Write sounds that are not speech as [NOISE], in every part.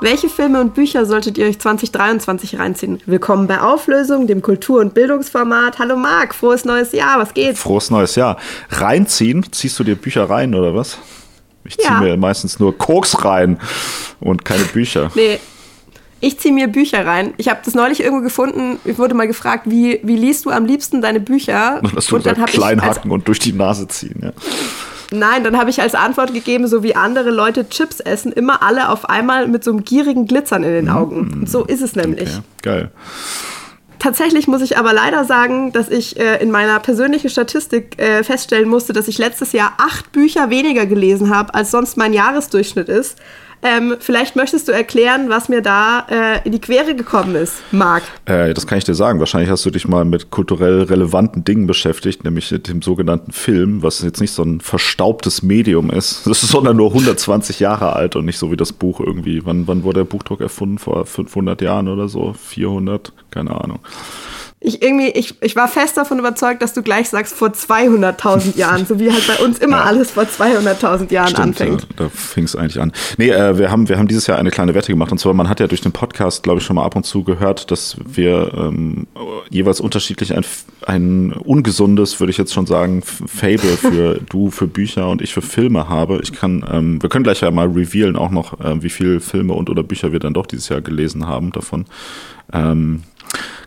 Welche Filme und Bücher solltet ihr euch 2023 reinziehen? Willkommen bei Auflösung, dem Kultur- und Bildungsformat. Hallo Marc, frohes neues Jahr, was geht? Frohes neues Jahr. Reinziehen? Ziehst du dir Bücher rein oder was? Ich ziehe ja. mir meistens nur Koks rein und keine Bücher. [LAUGHS] Nee, ich ziehe mir Bücher rein. Ich habe das neulich irgendwo gefunden. Ich wurde mal gefragt, wie, wie liest du am liebsten deine Bücher? [LAUGHS] Und, du und dann klein hacken und durch die Nase ziehen, ja. Nein, dann habe ich als Antwort gegeben, so wie andere Leute Chips essen, immer alle auf einmal mit so einem gierigen Glitzern in den Augen. Und so ist es nämlich. Okay, geil. Tatsächlich muss ich aber leider sagen, dass ich äh, in meiner persönlichen Statistik äh, feststellen musste, dass ich letztes Jahr acht Bücher weniger gelesen habe, als sonst mein Jahresdurchschnitt ist. Ähm, vielleicht möchtest du erklären, was mir da äh, in die Quere gekommen ist, Marc. Äh, das kann ich dir sagen. Wahrscheinlich hast du dich mal mit kulturell relevanten Dingen beschäftigt, nämlich mit dem sogenannten Film, was jetzt nicht so ein verstaubtes Medium ist, [LAUGHS] sondern nur 120 Jahre alt und nicht so wie das Buch irgendwie. Wann, wann wurde der Buchdruck erfunden? Vor 500 Jahren oder so? 400? Keine Ahnung ich irgendwie, ich, ich war fest davon überzeugt, dass du gleich sagst, vor 200.000 [LAUGHS] Jahren, so wie halt bei uns immer ja. alles vor 200.000 Jahren Stimmt, anfängt. Da, da fing es eigentlich an. Nee, äh, wir, haben, wir haben dieses Jahr eine kleine Wette gemacht. Und zwar, man hat ja durch den Podcast, glaube ich, schon mal ab und zu gehört, dass wir ähm, jeweils unterschiedlich ein, ein ungesundes, würde ich jetzt schon sagen, Fable [LAUGHS] für du für Bücher und ich für Filme habe. Ich kann, ähm, wir können gleich ja mal revealen auch noch, äh, wie viele Filme und oder Bücher wir dann doch dieses Jahr gelesen haben davon. Ähm,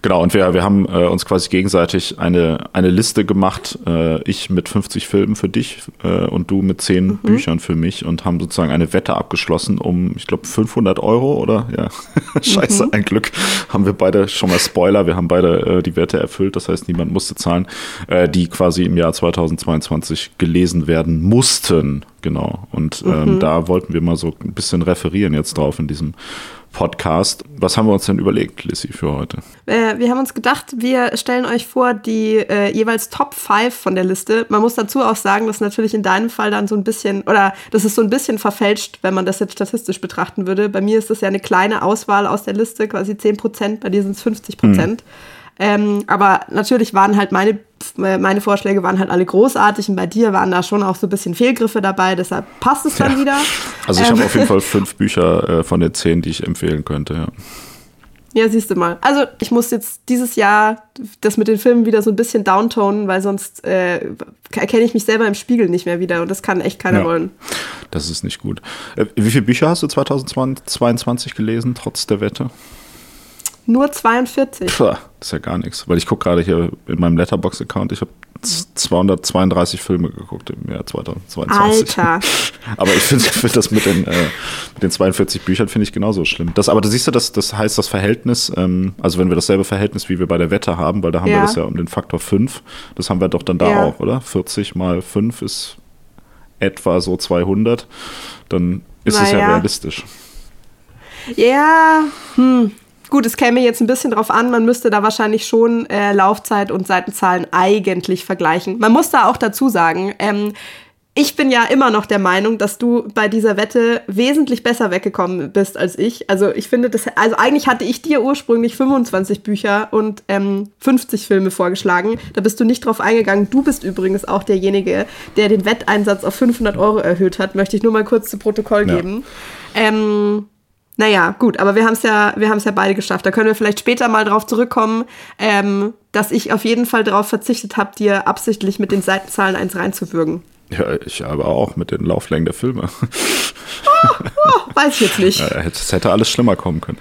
Genau, und wir, wir haben äh, uns quasi gegenseitig eine, eine Liste gemacht, äh, ich mit 50 Filmen für dich äh, und du mit 10 mhm. Büchern für mich und haben sozusagen eine Wette abgeschlossen um, ich glaube, 500 Euro oder? Ja, [LAUGHS] scheiße, mhm. ein Glück haben wir beide, schon mal Spoiler, wir haben beide äh, die Wette erfüllt, das heißt, niemand musste zahlen, äh, die quasi im Jahr 2022 gelesen werden mussten, genau. Und ähm, mhm. da wollten wir mal so ein bisschen referieren jetzt drauf in diesem Podcast. Was haben wir uns denn überlegt, Lissy, für heute? Äh, wir haben uns gedacht, wir stellen euch vor die äh, jeweils Top 5 von der Liste. Man muss dazu auch sagen, dass natürlich in deinem Fall dann so ein bisschen, oder das ist so ein bisschen verfälscht, wenn man das jetzt statistisch betrachten würde. Bei mir ist das ja eine kleine Auswahl aus der Liste, quasi 10 Prozent, bei dir sind es 50 Prozent. Mhm. Ähm, aber natürlich waren halt meine, meine Vorschläge waren halt alle großartig und bei dir waren da schon auch so ein bisschen Fehlgriffe dabei, deshalb passt es dann ja. wieder. Also ich ähm, habe auf jeden Fall [LAUGHS] fünf Bücher äh, von den zehn, die ich empfehlen könnte, ja. Ja, siehst du mal. Also ich muss jetzt dieses Jahr das mit den Filmen wieder so ein bisschen downtonen, weil sonst äh, erkenne ich mich selber im Spiegel nicht mehr wieder und das kann echt keiner ja, wollen. Das ist nicht gut. Äh, wie viele Bücher hast du 2022 gelesen, trotz der Wette? Nur 42. Puh, das ist ja gar nichts. Weil ich gucke gerade hier in meinem Letterbox-Account, ich habe 232 Filme geguckt im Jahr 2022. Alter. [LAUGHS] aber ich finde find das mit den, äh, mit den 42 Büchern finde ich genauso schlimm. Das, aber da siehst du, das, das heißt das Verhältnis, ähm, also wenn wir dasselbe Verhältnis wie wir bei der Wette haben, weil da haben ja. wir das ja um den Faktor 5, das haben wir doch dann da ja. auch, oder? 40 mal 5 ist etwa so 200, dann ist Na es ja, ja realistisch. Ja, hm. Gut, es käme jetzt ein bisschen drauf an, man müsste da wahrscheinlich schon äh, Laufzeit und Seitenzahlen eigentlich vergleichen. Man muss da auch dazu sagen, ähm, ich bin ja immer noch der Meinung, dass du bei dieser Wette wesentlich besser weggekommen bist als ich. Also ich finde das, also eigentlich hatte ich dir ursprünglich 25 Bücher und ähm, 50 Filme vorgeschlagen. Da bist du nicht drauf eingegangen. Du bist übrigens auch derjenige, der den Wetteinsatz auf 500 Euro erhöht hat. Möchte ich nur mal kurz zu Protokoll geben. Ja. Ähm, naja, gut, aber wir haben es ja, wir haben es ja beide geschafft. Da können wir vielleicht später mal drauf zurückkommen, ähm, dass ich auf jeden Fall darauf verzichtet habe, dir absichtlich mit den Seitenzahlen eins reinzuwürgen. Ja, ich aber auch mit den Lauflängen der Filme. Oh, oh, weiß ich jetzt nicht. [LAUGHS] Es hätte alles schlimmer kommen können.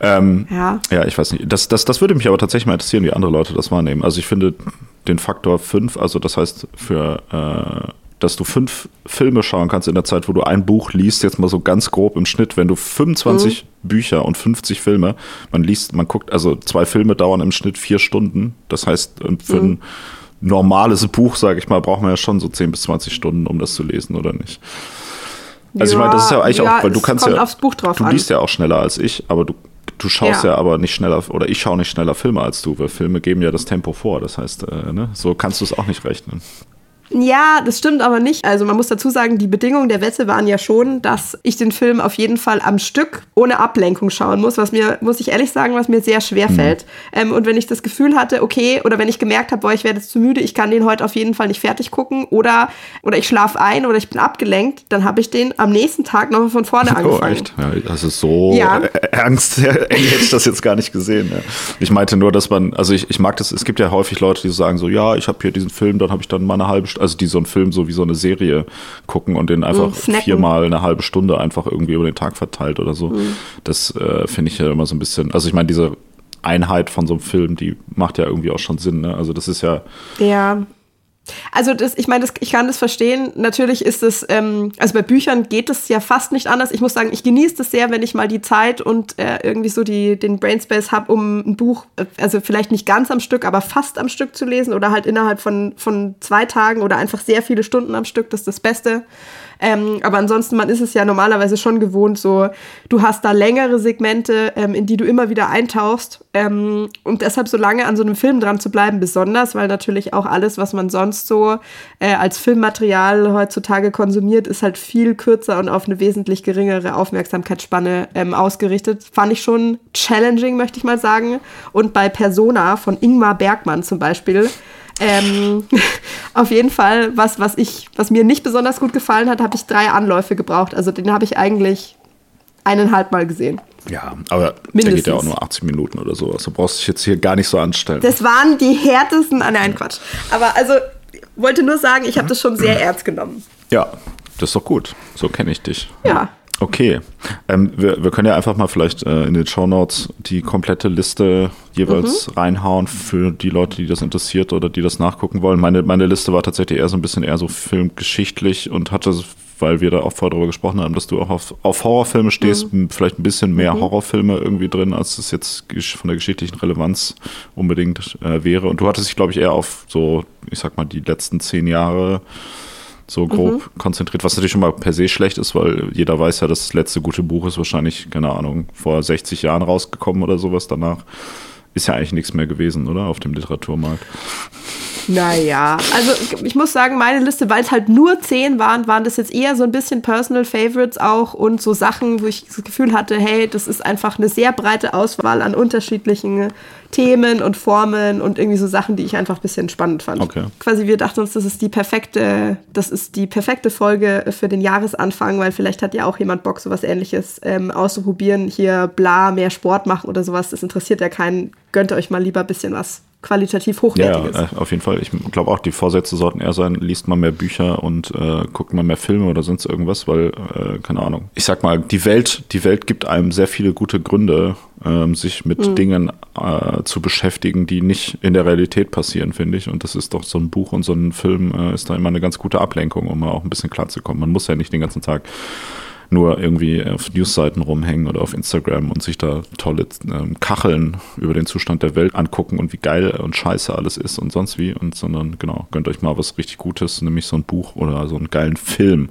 Ähm, ja. Ja, ich weiß nicht. Das, das, das würde mich aber tatsächlich mal interessieren, wie andere Leute das wahrnehmen. Also ich finde den Faktor 5, also das heißt für äh, dass du fünf Filme schauen kannst in der Zeit, wo du ein Buch liest, jetzt mal so ganz grob im Schnitt, wenn du 25 mhm. Bücher und 50 Filme, man liest, man guckt, also zwei Filme dauern im Schnitt vier Stunden. Das heißt, für mhm. ein normales Buch, sage ich mal, braucht man ja schon so 10 bis 20 Stunden, um das zu lesen, oder nicht? Also ja, ich meine, das ist ja eigentlich ja, auch, weil du kannst ja, du liest ja auch schneller als ich, aber du, du schaust ja. ja. aber nicht schneller, oder ich schaue nicht schneller Filme als du, weil Filme geben ja das Tempo vor. Das heißt, äh, ne, so kannst du es auch nicht rechnen. Ja, das stimmt aber nicht. Also man muss dazu sagen, die Bedingungen der Wette waren ja schon, dass ich den Film auf jeden Fall am Stück ohne Ablenkung schauen muss, was mir, muss ich ehrlich sagen, was mir sehr schwer mhm. fällt. Ähm, und wenn ich das Gefühl hatte, okay, oder wenn ich gemerkt habe, boah, ich werde jetzt zu müde, ich kann den heute auf jeden Fall nicht fertig gucken oder, oder ich schlafe ein oder ich bin abgelenkt, dann habe ich den am nächsten Tag noch von vorne oh, angefangen. Oh, echt? Ja, das ist so ja. ernst. [LAUGHS] hätte ich das jetzt gar nicht gesehen. Ja. Ich meinte nur, dass man, also ich, ich mag das, es gibt ja häufig Leute, die sagen so, ja, ich habe hier diesen Film, dann habe ich dann mal eine halbe Stunde, also die so einen Film so wie so eine Serie gucken und den einfach mhm, viermal eine halbe Stunde einfach irgendwie über den Tag verteilt oder so. Mhm. Das äh, finde ich ja immer so ein bisschen, also ich meine, diese Einheit von so einem Film, die macht ja irgendwie auch schon Sinn. Ne? Also das ist ja. Ja. Also das, ich meine, ich kann das verstehen. Natürlich ist es, ähm, also bei Büchern geht es ja fast nicht anders. Ich muss sagen, ich genieße das sehr, wenn ich mal die Zeit und äh, irgendwie so die, den Brainspace habe, um ein Buch, äh, also vielleicht nicht ganz am Stück, aber fast am Stück zu lesen oder halt innerhalb von, von zwei Tagen oder einfach sehr viele Stunden am Stück. Das ist das Beste. Ähm, aber ansonsten, man ist es ja normalerweise schon gewohnt, so, du hast da längere Segmente, ähm, in die du immer wieder eintauchst. Ähm, und deshalb so lange an so einem Film dran zu bleiben, besonders, weil natürlich auch alles, was man sonst so äh, als Filmmaterial heutzutage konsumiert, ist halt viel kürzer und auf eine wesentlich geringere Aufmerksamkeitsspanne ähm, ausgerichtet. Fand ich schon challenging, möchte ich mal sagen. Und bei Persona von Ingmar Bergmann zum Beispiel, ähm, [LAUGHS] auf jeden Fall, was, was, ich, was mir nicht besonders gut gefallen hat, habe ich drei Anläufe gebraucht. Also den habe ich eigentlich eineinhalb Mal gesehen. Ja, aber Mindestens. der geht ja auch nur 80 Minuten oder so. Also brauchst du dich jetzt hier gar nicht so anstellen. Das waren die härtesten. Ah, nein, Quatsch. Aber also, wollte nur sagen, ich habe das schon sehr ernst genommen. Ja, das ist doch gut. So kenne ich dich. Ja. Okay, ähm, wir, wir können ja einfach mal vielleicht äh, in den Show Notes die komplette Liste jeweils mhm. reinhauen für die Leute, die das interessiert oder die das nachgucken wollen. Meine, meine Liste war tatsächlich eher so ein bisschen eher so filmgeschichtlich und hatte, weil wir da auch vorher darüber gesprochen haben, dass du auch auf, auf Horrorfilme stehst, mhm. vielleicht ein bisschen mehr mhm. Horrorfilme irgendwie drin, als es jetzt von der geschichtlichen Relevanz unbedingt äh, wäre. Und du hattest dich, glaube ich, eher auf so, ich sag mal, die letzten zehn Jahre so grob mhm. konzentriert, was natürlich schon mal per se schlecht ist, weil jeder weiß ja, das letzte gute Buch ist wahrscheinlich, keine Ahnung, vor 60 Jahren rausgekommen oder sowas danach. Ist ja eigentlich nichts mehr gewesen, oder? Auf dem Literaturmarkt. Naja, also ich muss sagen, meine Liste, weil es halt nur zehn waren, waren das jetzt eher so ein bisschen Personal Favorites auch und so Sachen, wo ich das Gefühl hatte, hey, das ist einfach eine sehr breite Auswahl an unterschiedlichen Themen und Formen und irgendwie so Sachen, die ich einfach ein bisschen spannend fand. Okay. Quasi wir dachten uns, das ist die perfekte, das ist die perfekte Folge für den Jahresanfang, weil vielleicht hat ja auch jemand Bock, sowas ähnliches ähm, auszuprobieren. Hier bla, mehr Sport machen oder sowas. Das interessiert ja keinen. Gönnt euch mal lieber ein bisschen was qualitativ hochwertiges. Ja, äh, auf jeden Fall. Ich glaube auch, die Vorsätze sollten eher sein, liest mal mehr Bücher und äh, guckt mal mehr Filme oder sonst irgendwas, weil, äh, keine Ahnung. Ich sag mal, die Welt, die Welt gibt einem sehr viele gute Gründe, ähm, sich mit mhm. Dingen äh, zu beschäftigen, die nicht in der Realität passieren, finde ich. Und das ist doch so ein Buch und so ein Film äh, ist da immer eine ganz gute Ablenkung, um mal auch ein bisschen klarzukommen. Man muss ja nicht den ganzen Tag nur irgendwie auf Newsseiten rumhängen oder auf Instagram und sich da tolle ähm, Kacheln über den Zustand der Welt angucken und wie geil und scheiße alles ist und sonst wie. Und sondern genau, gönnt euch mal was richtig Gutes, nämlich so ein Buch oder so einen geilen Film.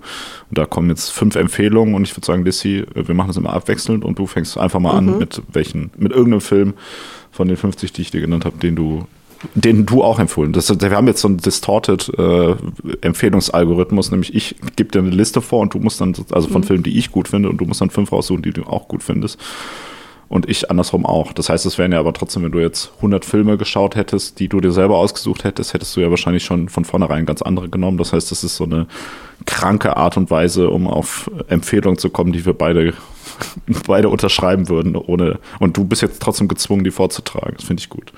Und da kommen jetzt fünf Empfehlungen und ich würde sagen, Lissy, wir machen das immer abwechselnd und du fängst einfach mal mhm. an mit welchen, mit irgendeinem Film von den 50, die ich dir genannt habe, den du den du auch empfohlen. Das, wir haben jetzt so einen distorted äh, Empfehlungsalgorithmus, nämlich ich gebe dir eine Liste vor und du musst dann, also von mhm. Filmen, die ich gut finde, und du musst dann fünf raussuchen, die du auch gut findest. Und ich andersrum auch. Das heißt, es wären ja aber trotzdem, wenn du jetzt 100 Filme geschaut hättest, die du dir selber ausgesucht hättest, hättest du ja wahrscheinlich schon von vornherein ganz andere genommen. Das heißt, das ist so eine kranke Art und Weise, um auf Empfehlungen zu kommen, die wir beide, [LAUGHS] beide unterschreiben würden, ohne, und du bist jetzt trotzdem gezwungen, die vorzutragen. Das finde ich gut.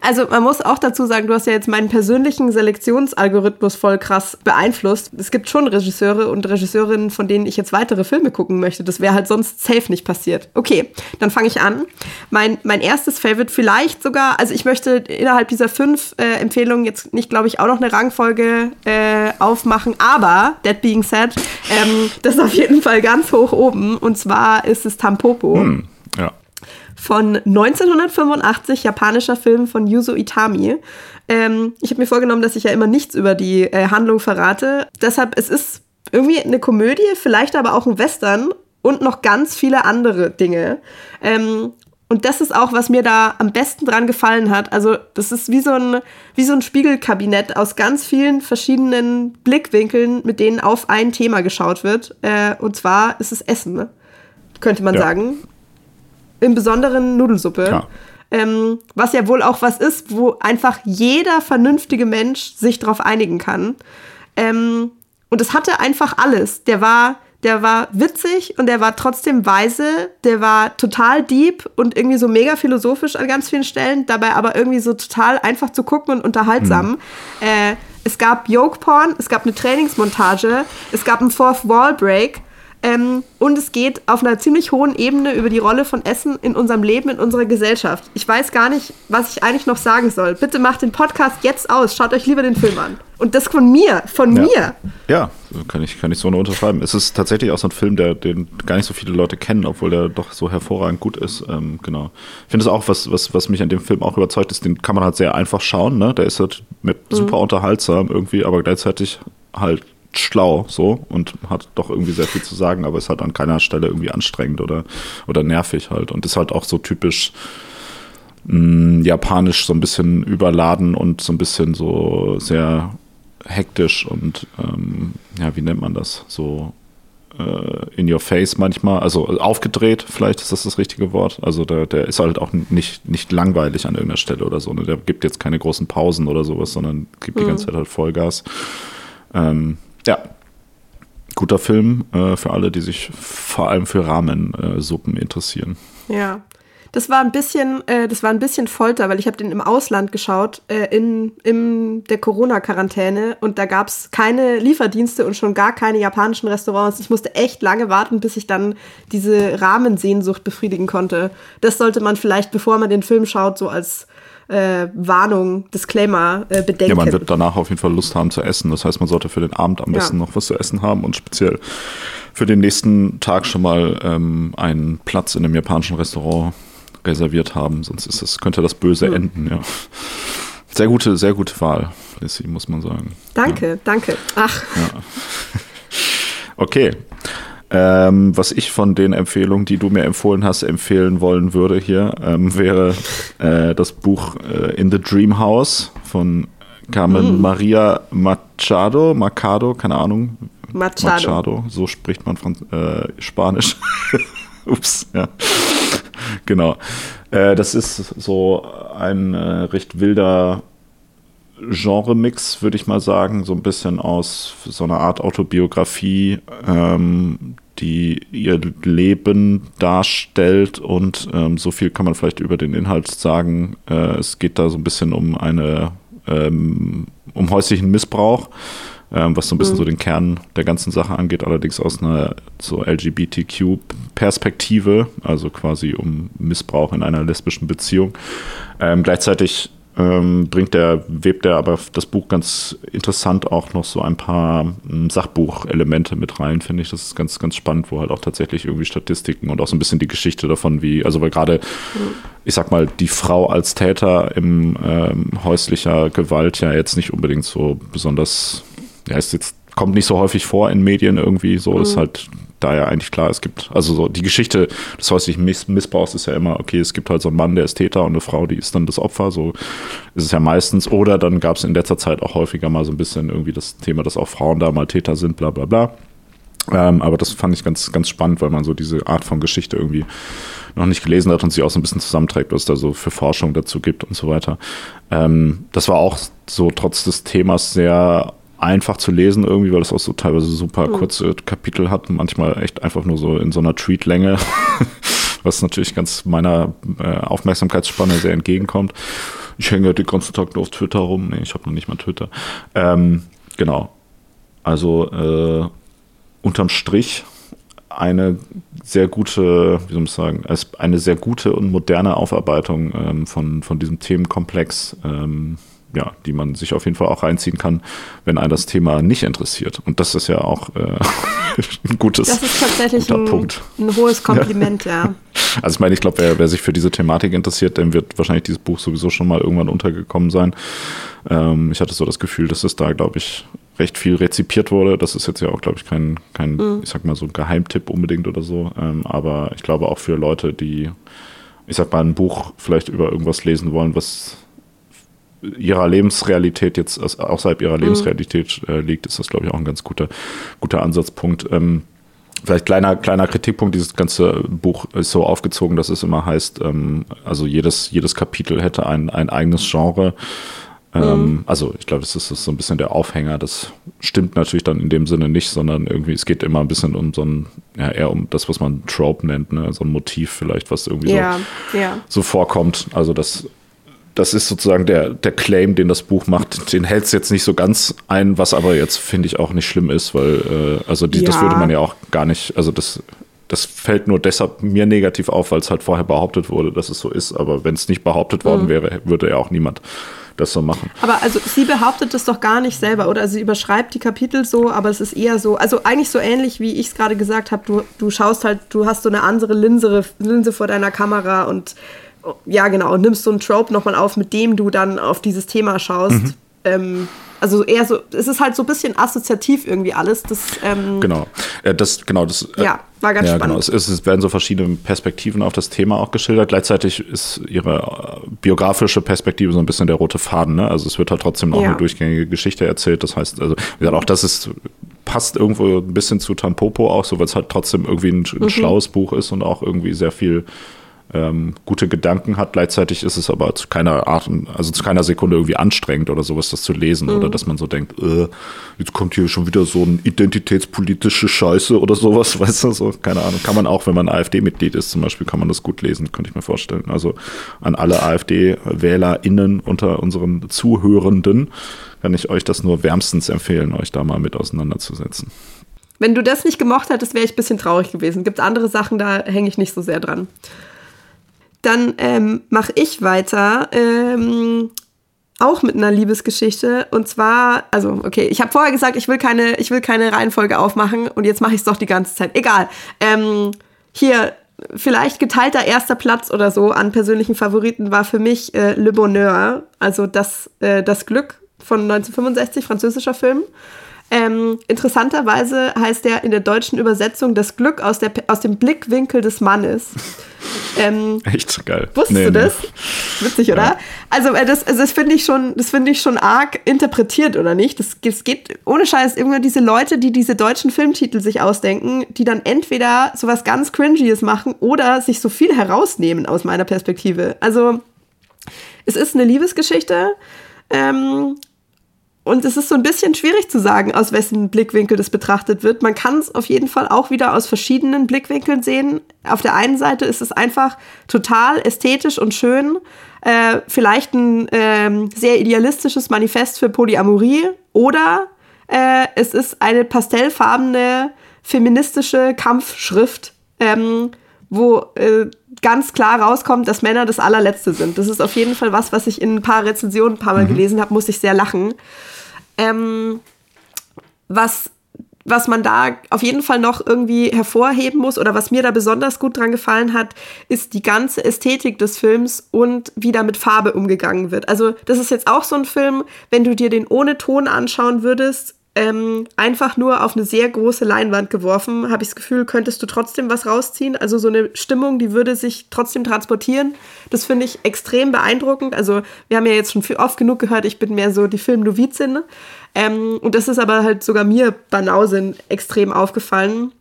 Also man muss auch dazu sagen, du hast ja jetzt meinen persönlichen Selektionsalgorithmus voll krass beeinflusst. Es gibt schon Regisseure und Regisseurinnen, von denen ich jetzt weitere Filme gucken möchte. Das wäre halt sonst safe nicht passiert. Okay, dann fange ich an. Mein, mein erstes Favorite vielleicht sogar, also ich möchte innerhalb dieser fünf äh, Empfehlungen jetzt nicht, glaube ich, auch noch eine Rangfolge äh, aufmachen, aber, that being said, ähm, das ist auf jeden Fall ganz hoch oben und zwar ist es Tampopo. Hm, von 1985, japanischer Film von Yuzo Itami. Ähm, ich habe mir vorgenommen, dass ich ja immer nichts über die äh, Handlung verrate. Deshalb, es ist irgendwie eine Komödie, vielleicht aber auch ein Western und noch ganz viele andere Dinge. Ähm, Und das ist auch, was mir da am besten dran gefallen hat. Also, das ist wie so ein, wie so ein Spiegelkabinett aus ganz vielen verschiedenen Blickwinkeln, mit denen auf ein Thema geschaut wird. Äh, und zwar ist es Essen, könnte man ja. sagen. Im Besonderen Nudelsuppe. Ja. Ähm, was ja wohl auch was ist, wo einfach jeder vernünftige Mensch sich drauf einigen kann. Ähm, und es hatte einfach alles. Der war der war witzig und der war trotzdem weise, der war total deep und irgendwie so mega philosophisch an ganz vielen Stellen, dabei aber irgendwie so total einfach zu gucken und unterhaltsam. Mhm. Äh, es gab Yoke Porn, es gab eine Trainingsmontage, es gab einen Fourth Wall Break ähm, und es geht auf einer ziemlich hohen Ebene über die Rolle von Essen in unserem Leben, in unserer Gesellschaft. Ich weiß gar nicht, was ich eigentlich noch sagen soll. Bitte macht den Podcast jetzt aus. Schaut euch lieber den Film an. Und das von mir, von ja. mir. Ja, kann ich, kann ich so nur unterschreiben. Es ist tatsächlich auch so ein Film, der, den gar nicht so viele Leute kennen, obwohl der doch so hervorragend gut ist. Ähm, genau. Ich finde es auch, was, was, was mich an dem Film auch überzeugt ist, den kann man halt sehr einfach schauen. Ne? Der ist halt mit mhm. super unterhaltsam irgendwie, aber gleichzeitig halt schlau so und hat doch irgendwie sehr viel zu sagen, aber ist halt an keiner Stelle irgendwie anstrengend oder, oder nervig halt und ist halt auch so typisch mh, mm, japanisch so ein bisschen überladen und so ein bisschen so sehr hektisch und ähm, ja, wie nennt man das? So äh, in your face manchmal, also aufgedreht, vielleicht ist das das richtige Wort. Also der, der ist halt auch nicht, nicht langweilig an irgendeiner Stelle oder so. Ne? Der gibt jetzt keine großen Pausen oder sowas, sondern gibt mhm. die ganze Zeit halt Vollgas. Ähm, guter Film äh, für alle, die sich vor allem für Rahmensuppen interessieren. Ja. Das war ein bisschen, äh, das war ein bisschen Folter, weil ich habe den im Ausland geschaut, äh, in, in der Corona-Quarantäne und da gab es keine Lieferdienste und schon gar keine japanischen Restaurants. Ich musste echt lange warten, bis ich dann diese Rahmensehnsucht befriedigen konnte. Das sollte man vielleicht, bevor man den Film schaut, so als äh, Warnung, Disclaimer äh, bedenken. Ja, man wird danach auf jeden Fall Lust haben zu essen. Das heißt, man sollte für den Abend am besten ja. noch was zu essen haben und speziell für den nächsten Tag schon mal ähm, einen Platz in einem japanischen Restaurant reserviert haben, sonst ist es, könnte das böse hm. enden, ja. Sehr gute, sehr gute Wahl, Lissy, muss man sagen. Danke, ja. danke. Ach. Ja. Okay, ähm, was ich von den Empfehlungen, die du mir empfohlen hast, empfehlen wollen würde hier, ähm, wäre äh, das Buch äh, In the Dream House von Carmen mm. Maria Machado, Machado, keine Ahnung. Machado. Machado, so spricht man von äh, Spanisch. [LAUGHS] Ups, ja. genau. Äh, das ist so ein äh, recht wilder Genre-Mix, würde ich mal sagen, so ein bisschen aus so einer Art Autobiografie, ähm, die ihr Leben darstellt und ähm, so viel kann man vielleicht über den Inhalt sagen. Äh, es geht da so ein bisschen um eine ähm, um häuslichen Missbrauch, ähm, was so ein bisschen mhm. so den Kern der ganzen Sache angeht, allerdings aus einer so LGBTQ-Perspektive, also quasi um Missbrauch in einer lesbischen Beziehung. Ähm, gleichzeitig ähm, bringt der, webt er aber das Buch ganz interessant auch noch so ein paar ähm, Sachbuchelemente mit rein, finde ich. Das ist ganz, ganz spannend, wo halt auch tatsächlich irgendwie Statistiken und auch so ein bisschen die Geschichte davon, wie, also weil gerade, ich sag mal, die Frau als Täter im ähm, häuslicher Gewalt ja jetzt nicht unbedingt so besonders, ja, ist jetzt kommt nicht so häufig vor in Medien irgendwie. So mhm. ist halt da ja eigentlich klar, es gibt, also so die Geschichte des häuslichen Miss Missbrauchs ist ja immer, okay, es gibt halt so einen Mann, der ist Täter und eine Frau, die ist dann das Opfer, so ist es ja meistens. Oder dann gab es in letzter Zeit auch häufiger mal so ein bisschen irgendwie das Thema, dass auch Frauen da mal Täter sind, bla bla bla. Ähm, aber das fand ich ganz, ganz spannend, weil man so diese Art von Geschichte irgendwie noch nicht gelesen hat und sie auch so ein bisschen zusammenträgt, was da so für Forschung dazu gibt und so weiter. Ähm, das war auch so trotz des Themas sehr einfach zu lesen irgendwie, weil es auch so teilweise super mhm. kurze Kapitel hat, manchmal echt einfach nur so in so einer Tweetlänge, [LAUGHS] was natürlich ganz meiner äh, Aufmerksamkeitsspanne sehr entgegenkommt. Ich hänge den ganzen Tag nur auf Twitter rum. Nee, ich habe noch nicht mal Twitter. Ähm, genau. Also äh, unterm Strich eine sehr gute, wie soll man sagen, eine sehr gute und moderne Aufarbeitung ähm, von, von diesem Themenkomplex. Ähm, ja, die man sich auf jeden Fall auch reinziehen kann, wenn einen das Thema nicht interessiert. Und das ist ja auch äh, [LAUGHS] ein gutes Das ist tatsächlich ein, Punkt. ein hohes Kompliment, ja. ja. [LAUGHS] Also ich meine, ich glaube, wer, wer, sich für diese Thematik interessiert, dem wird wahrscheinlich dieses Buch sowieso schon mal irgendwann untergekommen sein. Ähm, ich hatte so das Gefühl, dass es da, glaube ich, recht viel rezipiert wurde. Das ist jetzt ja auch, glaube ich, kein, kein mhm. ich sag mal so ein Geheimtipp unbedingt oder so. Ähm, aber ich glaube auch für Leute, die ich sag mal, ein Buch vielleicht über irgendwas lesen wollen, was ihrer Lebensrealität jetzt außerhalb ihrer mhm. Lebensrealität äh, liegt, ist das, glaube ich, auch ein ganz guter, guter Ansatzpunkt. Ähm, vielleicht kleiner, kleiner Kritikpunkt, dieses ganze Buch ist so aufgezogen, dass es immer heißt, ähm, also jedes, jedes Kapitel hätte ein, ein eigenes Genre. Ähm, mhm. Also ich glaube, das ist so ein bisschen der Aufhänger. Das stimmt natürlich dann in dem Sinne nicht, sondern irgendwie, es geht immer ein bisschen um so ein, ja, eher um das, was man Trope nennt, ne? so ein Motiv vielleicht, was irgendwie ja, so, ja. so vorkommt. Also das das ist sozusagen der, der Claim, den das Buch macht. Den hält es jetzt nicht so ganz ein, was aber jetzt finde ich auch nicht schlimm ist, weil äh, also die, ja. das würde man ja auch gar nicht, also das, das fällt nur deshalb mir negativ auf, weil es halt vorher behauptet wurde, dass es so ist. Aber wenn es nicht behauptet worden mhm. wäre, würde ja auch niemand das so machen. Aber also sie behauptet das doch gar nicht selber, oder? Also sie überschreibt die Kapitel so, aber es ist eher so, also eigentlich so ähnlich, wie ich es gerade gesagt habe, du, du schaust halt, du hast so eine andere Linse, Linse vor deiner Kamera und ja, genau, nimmst so einen Trope nochmal auf, mit dem du dann auf dieses Thema schaust. Mhm. Ähm, also eher so, es ist halt so ein bisschen assoziativ irgendwie alles. Das, ähm, genau, äh, das, genau, das. Äh, ja, war ganz ja, spannend. Genau. Es, es, werden so verschiedene Perspektiven auf das Thema auch geschildert. Gleichzeitig ist ihre äh, biografische Perspektive so ein bisschen der rote Faden. Ne? Also es wird halt trotzdem noch ja. eine durchgängige Geschichte erzählt. Das heißt, also wie gesagt, auch das ist passt irgendwo ein bisschen zu Tampopo auch, so weil es halt trotzdem irgendwie ein, ein mhm. schlaues Buch ist und auch irgendwie sehr viel ähm, gute Gedanken hat. Gleichzeitig ist es aber zu keiner Art, also zu keiner Sekunde irgendwie anstrengend oder sowas, das zu lesen mhm. oder dass man so denkt, äh, jetzt kommt hier schon wieder so ein identitätspolitische Scheiße oder sowas, [LAUGHS] weißt du, so, keine Ahnung. Kann man auch, wenn man AfD-Mitglied ist zum Beispiel, kann man das gut lesen, könnte ich mir vorstellen. Also an alle AfD-WählerInnen unter unseren Zuhörenden kann ich euch das nur wärmstens empfehlen, euch da mal mit auseinanderzusetzen. Wenn du das nicht gemocht hättest, wäre ich ein bisschen traurig gewesen. Gibt andere Sachen, da hänge ich nicht so sehr dran. Dann ähm, mache ich weiter. Ähm, auch mit einer Liebesgeschichte. Und zwar, also, okay, ich habe vorher gesagt, ich will keine, ich will keine Reihenfolge aufmachen und jetzt mache ich es doch die ganze Zeit. Egal. Ähm, hier, vielleicht geteilter erster Platz oder so an persönlichen Favoriten war für mich äh, Le Bonheur, also das, äh, das Glück von 1965, französischer Film. Ähm, interessanterweise heißt der in der deutschen Übersetzung das Glück aus, der, aus dem Blickwinkel des Mannes. Ähm, Echt geil. Wusstest nee, du das? Nee. Witzig, oder? Ja. Also, äh, das, also das finde ich schon, das finde ich schon arg interpretiert, oder nicht? Das, das geht ohne Scheiß irgendwann diese Leute, die diese deutschen Filmtitel sich ausdenken, die dann entweder sowas ganz Cringyes machen oder sich so viel herausnehmen aus meiner Perspektive. Also, es ist eine Liebesgeschichte. Ähm, und es ist so ein bisschen schwierig zu sagen, aus wessen Blickwinkel das betrachtet wird. Man kann es auf jeden Fall auch wieder aus verschiedenen Blickwinkeln sehen. Auf der einen Seite ist es einfach total ästhetisch und schön. Äh, vielleicht ein äh, sehr idealistisches Manifest für Polyamorie. Oder äh, es ist eine pastellfarbene feministische Kampfschrift, ähm, wo äh, ganz klar rauskommt, dass Männer das allerletzte sind. Das ist auf jeden Fall was, was ich in ein paar Rezensionen ein paar Mal mhm. gelesen habe, muss ich sehr lachen. Ähm, was, was man da auf jeden Fall noch irgendwie hervorheben muss oder was mir da besonders gut dran gefallen hat, ist die ganze Ästhetik des Films und wie da mit Farbe umgegangen wird. Also das ist jetzt auch so ein Film, wenn du dir den ohne Ton anschauen würdest, ähm, einfach nur auf eine sehr große Leinwand geworfen, habe ich das Gefühl, könntest du trotzdem was rausziehen. Also so eine Stimmung, die würde sich trotzdem transportieren. Das finde ich extrem beeindruckend. Also wir haben ja jetzt schon oft genug gehört, ich bin mehr so die Filmnovizin. Ähm, und das ist aber halt sogar mir Banausen extrem aufgefallen.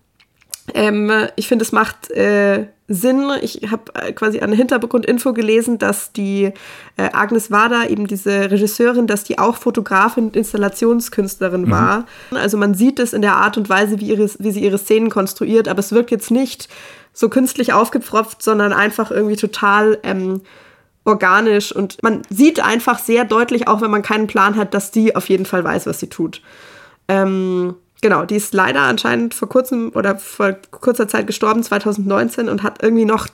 Ähm, ich finde, es macht äh, Sinn. Ich habe äh, quasi eine Hintergrundinfo gelesen, dass die äh, Agnes Wader, eben diese Regisseurin, dass die auch Fotografin und Installationskünstlerin mhm. war. Also man sieht es in der Art und Weise, wie, ihre, wie sie ihre Szenen konstruiert, aber es wirkt jetzt nicht so künstlich aufgepfropft, sondern einfach irgendwie total ähm, organisch und man sieht einfach sehr deutlich, auch wenn man keinen Plan hat, dass die auf jeden Fall weiß, was sie tut. Ähm, genau, die ist leider anscheinend vor kurzem oder vor kurzer Zeit gestorben, 2019, und hat irgendwie noch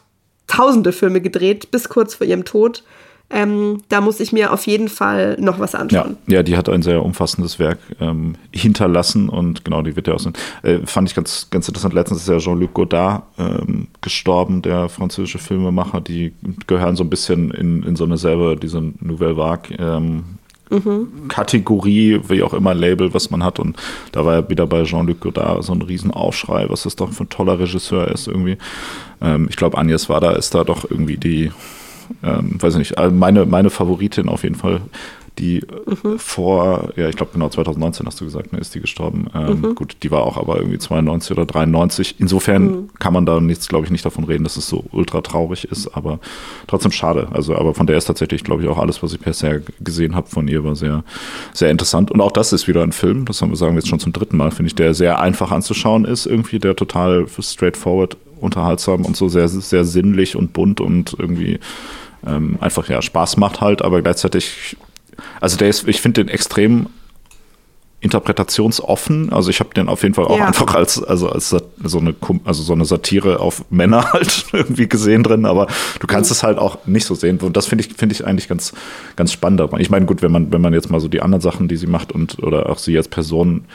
tausende Filme gedreht, bis kurz vor ihrem Tod. Ähm, da muss ich mir auf jeden Fall noch was anschauen. Ja, ja die hat ein sehr umfassendes Werk ähm, hinterlassen und genau, die wird ja auch so. Äh, fand ich ganz, ganz interessant. Letztens ist ja Jean-Luc Godard ähm, gestorben, der französische Filmemacher. Die gehören so ein bisschen in, in so eine selbe, diese Nouvelle Vague. Ähm, mhm. Kategorie, wie auch immer, Label, was man hat. Und da war ja wieder bei Jean-Luc Godard so ein Riesenaufschrei, was das doch für ein toller Regisseur ist irgendwie. Ähm, ich glaube, Agnes Wada ist da doch irgendwie die, ähm, weiß ich nicht, äh, meine, meine Favoritin auf jeden Fall die mhm. vor, ja, ich glaube genau 2019 hast du gesagt, ne, ist die gestorben. Ähm, mhm. Gut, die war auch aber irgendwie 92 oder 93. Insofern mhm. kann man da nichts, glaube ich, nicht davon reden, dass es so ultra traurig ist, aber trotzdem schade. Also, aber von der ist tatsächlich, glaube ich, auch alles, was ich bisher gesehen habe von ihr, war sehr, sehr interessant. Und auch das ist wieder ein Film, das haben wir sagen wir jetzt schon zum dritten Mal, finde ich, der sehr einfach anzuschauen ist, irgendwie, der total straightforward unterhaltsam und so sehr, sehr sinnlich und bunt und irgendwie ähm, einfach ja Spaß macht halt, aber gleichzeitig also der ist, ich finde den extrem interpretationsoffen. Also ich habe den auf jeden Fall auch ja. einfach als also als so eine also so eine Satire auf Männer [LAUGHS] halt irgendwie gesehen drin, aber du kannst mhm. es halt auch nicht so sehen und das finde ich finde ich eigentlich ganz ganz spannend. Ich meine, gut, wenn man wenn man jetzt mal so die anderen Sachen, die sie macht und oder auch sie als Person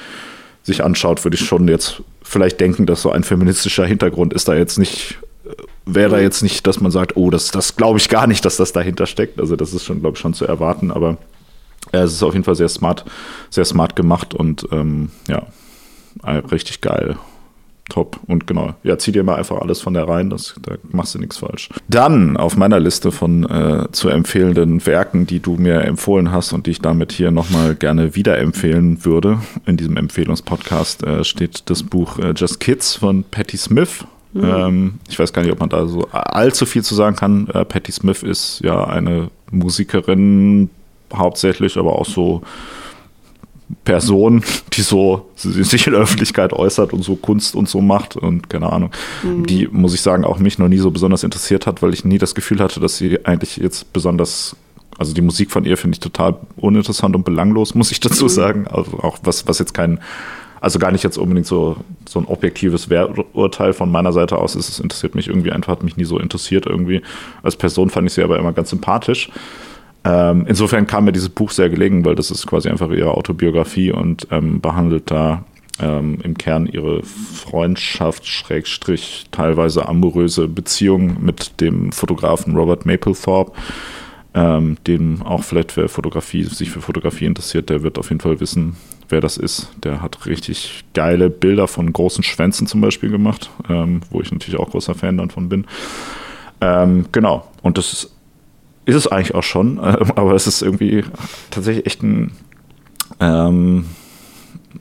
sich anschaut, würde ich schon jetzt vielleicht denken, dass so ein feministischer Hintergrund ist da jetzt nicht wäre da mhm. jetzt nicht, dass man sagt, oh, das das glaube ich gar nicht, dass das dahinter steckt. Also das ist schon glaube ich schon zu erwarten, aber es ist auf jeden Fall sehr smart, sehr smart gemacht und ähm, ja, richtig geil. Top. Und genau, ja, zieh dir mal einfach alles von der rein, das, da machst du nichts falsch. Dann auf meiner Liste von äh, zu empfehlenden Werken, die du mir empfohlen hast und die ich damit hier nochmal gerne wiederempfehlen würde, in diesem Empfehlungspodcast äh, steht das Buch äh, Just Kids von Patti Smith. Mhm. Ähm, ich weiß gar nicht, ob man da so allzu viel zu sagen kann. Äh, Patti Smith ist ja eine Musikerin, hauptsächlich, aber auch so Person, [LAUGHS] die so sich in der Öffentlichkeit äußert und so Kunst und so macht und keine Ahnung, mhm. die, muss ich sagen, auch mich noch nie so besonders interessiert hat, weil ich nie das Gefühl hatte, dass sie eigentlich jetzt besonders, also die Musik von ihr finde ich total uninteressant und belanglos, muss ich dazu mhm. sagen. Also auch was, was jetzt kein, also gar nicht jetzt unbedingt so, so ein objektives Werturteil von meiner Seite aus ist. Es interessiert mich irgendwie einfach, hat mich nie so interessiert irgendwie. Als Person fand ich sie aber immer ganz sympathisch. Ähm, insofern kam mir dieses Buch sehr gelegen, weil das ist quasi einfach ihre Autobiografie und ähm, behandelt da ähm, im Kern ihre Freundschaft, Schrägstrich, teilweise amoröse Beziehung mit dem Fotografen Robert Mapplethorpe, ähm, dem auch vielleicht für Fotografie, sich für Fotografie interessiert, der wird auf jeden Fall wissen, wer das ist. Der hat richtig geile Bilder von großen Schwänzen zum Beispiel gemacht, ähm, wo ich natürlich auch großer Fan davon bin. Ähm, genau, und das ist ist es eigentlich auch schon, [LAUGHS] äh, aber es ist irgendwie tatsächlich echt ein, ähm,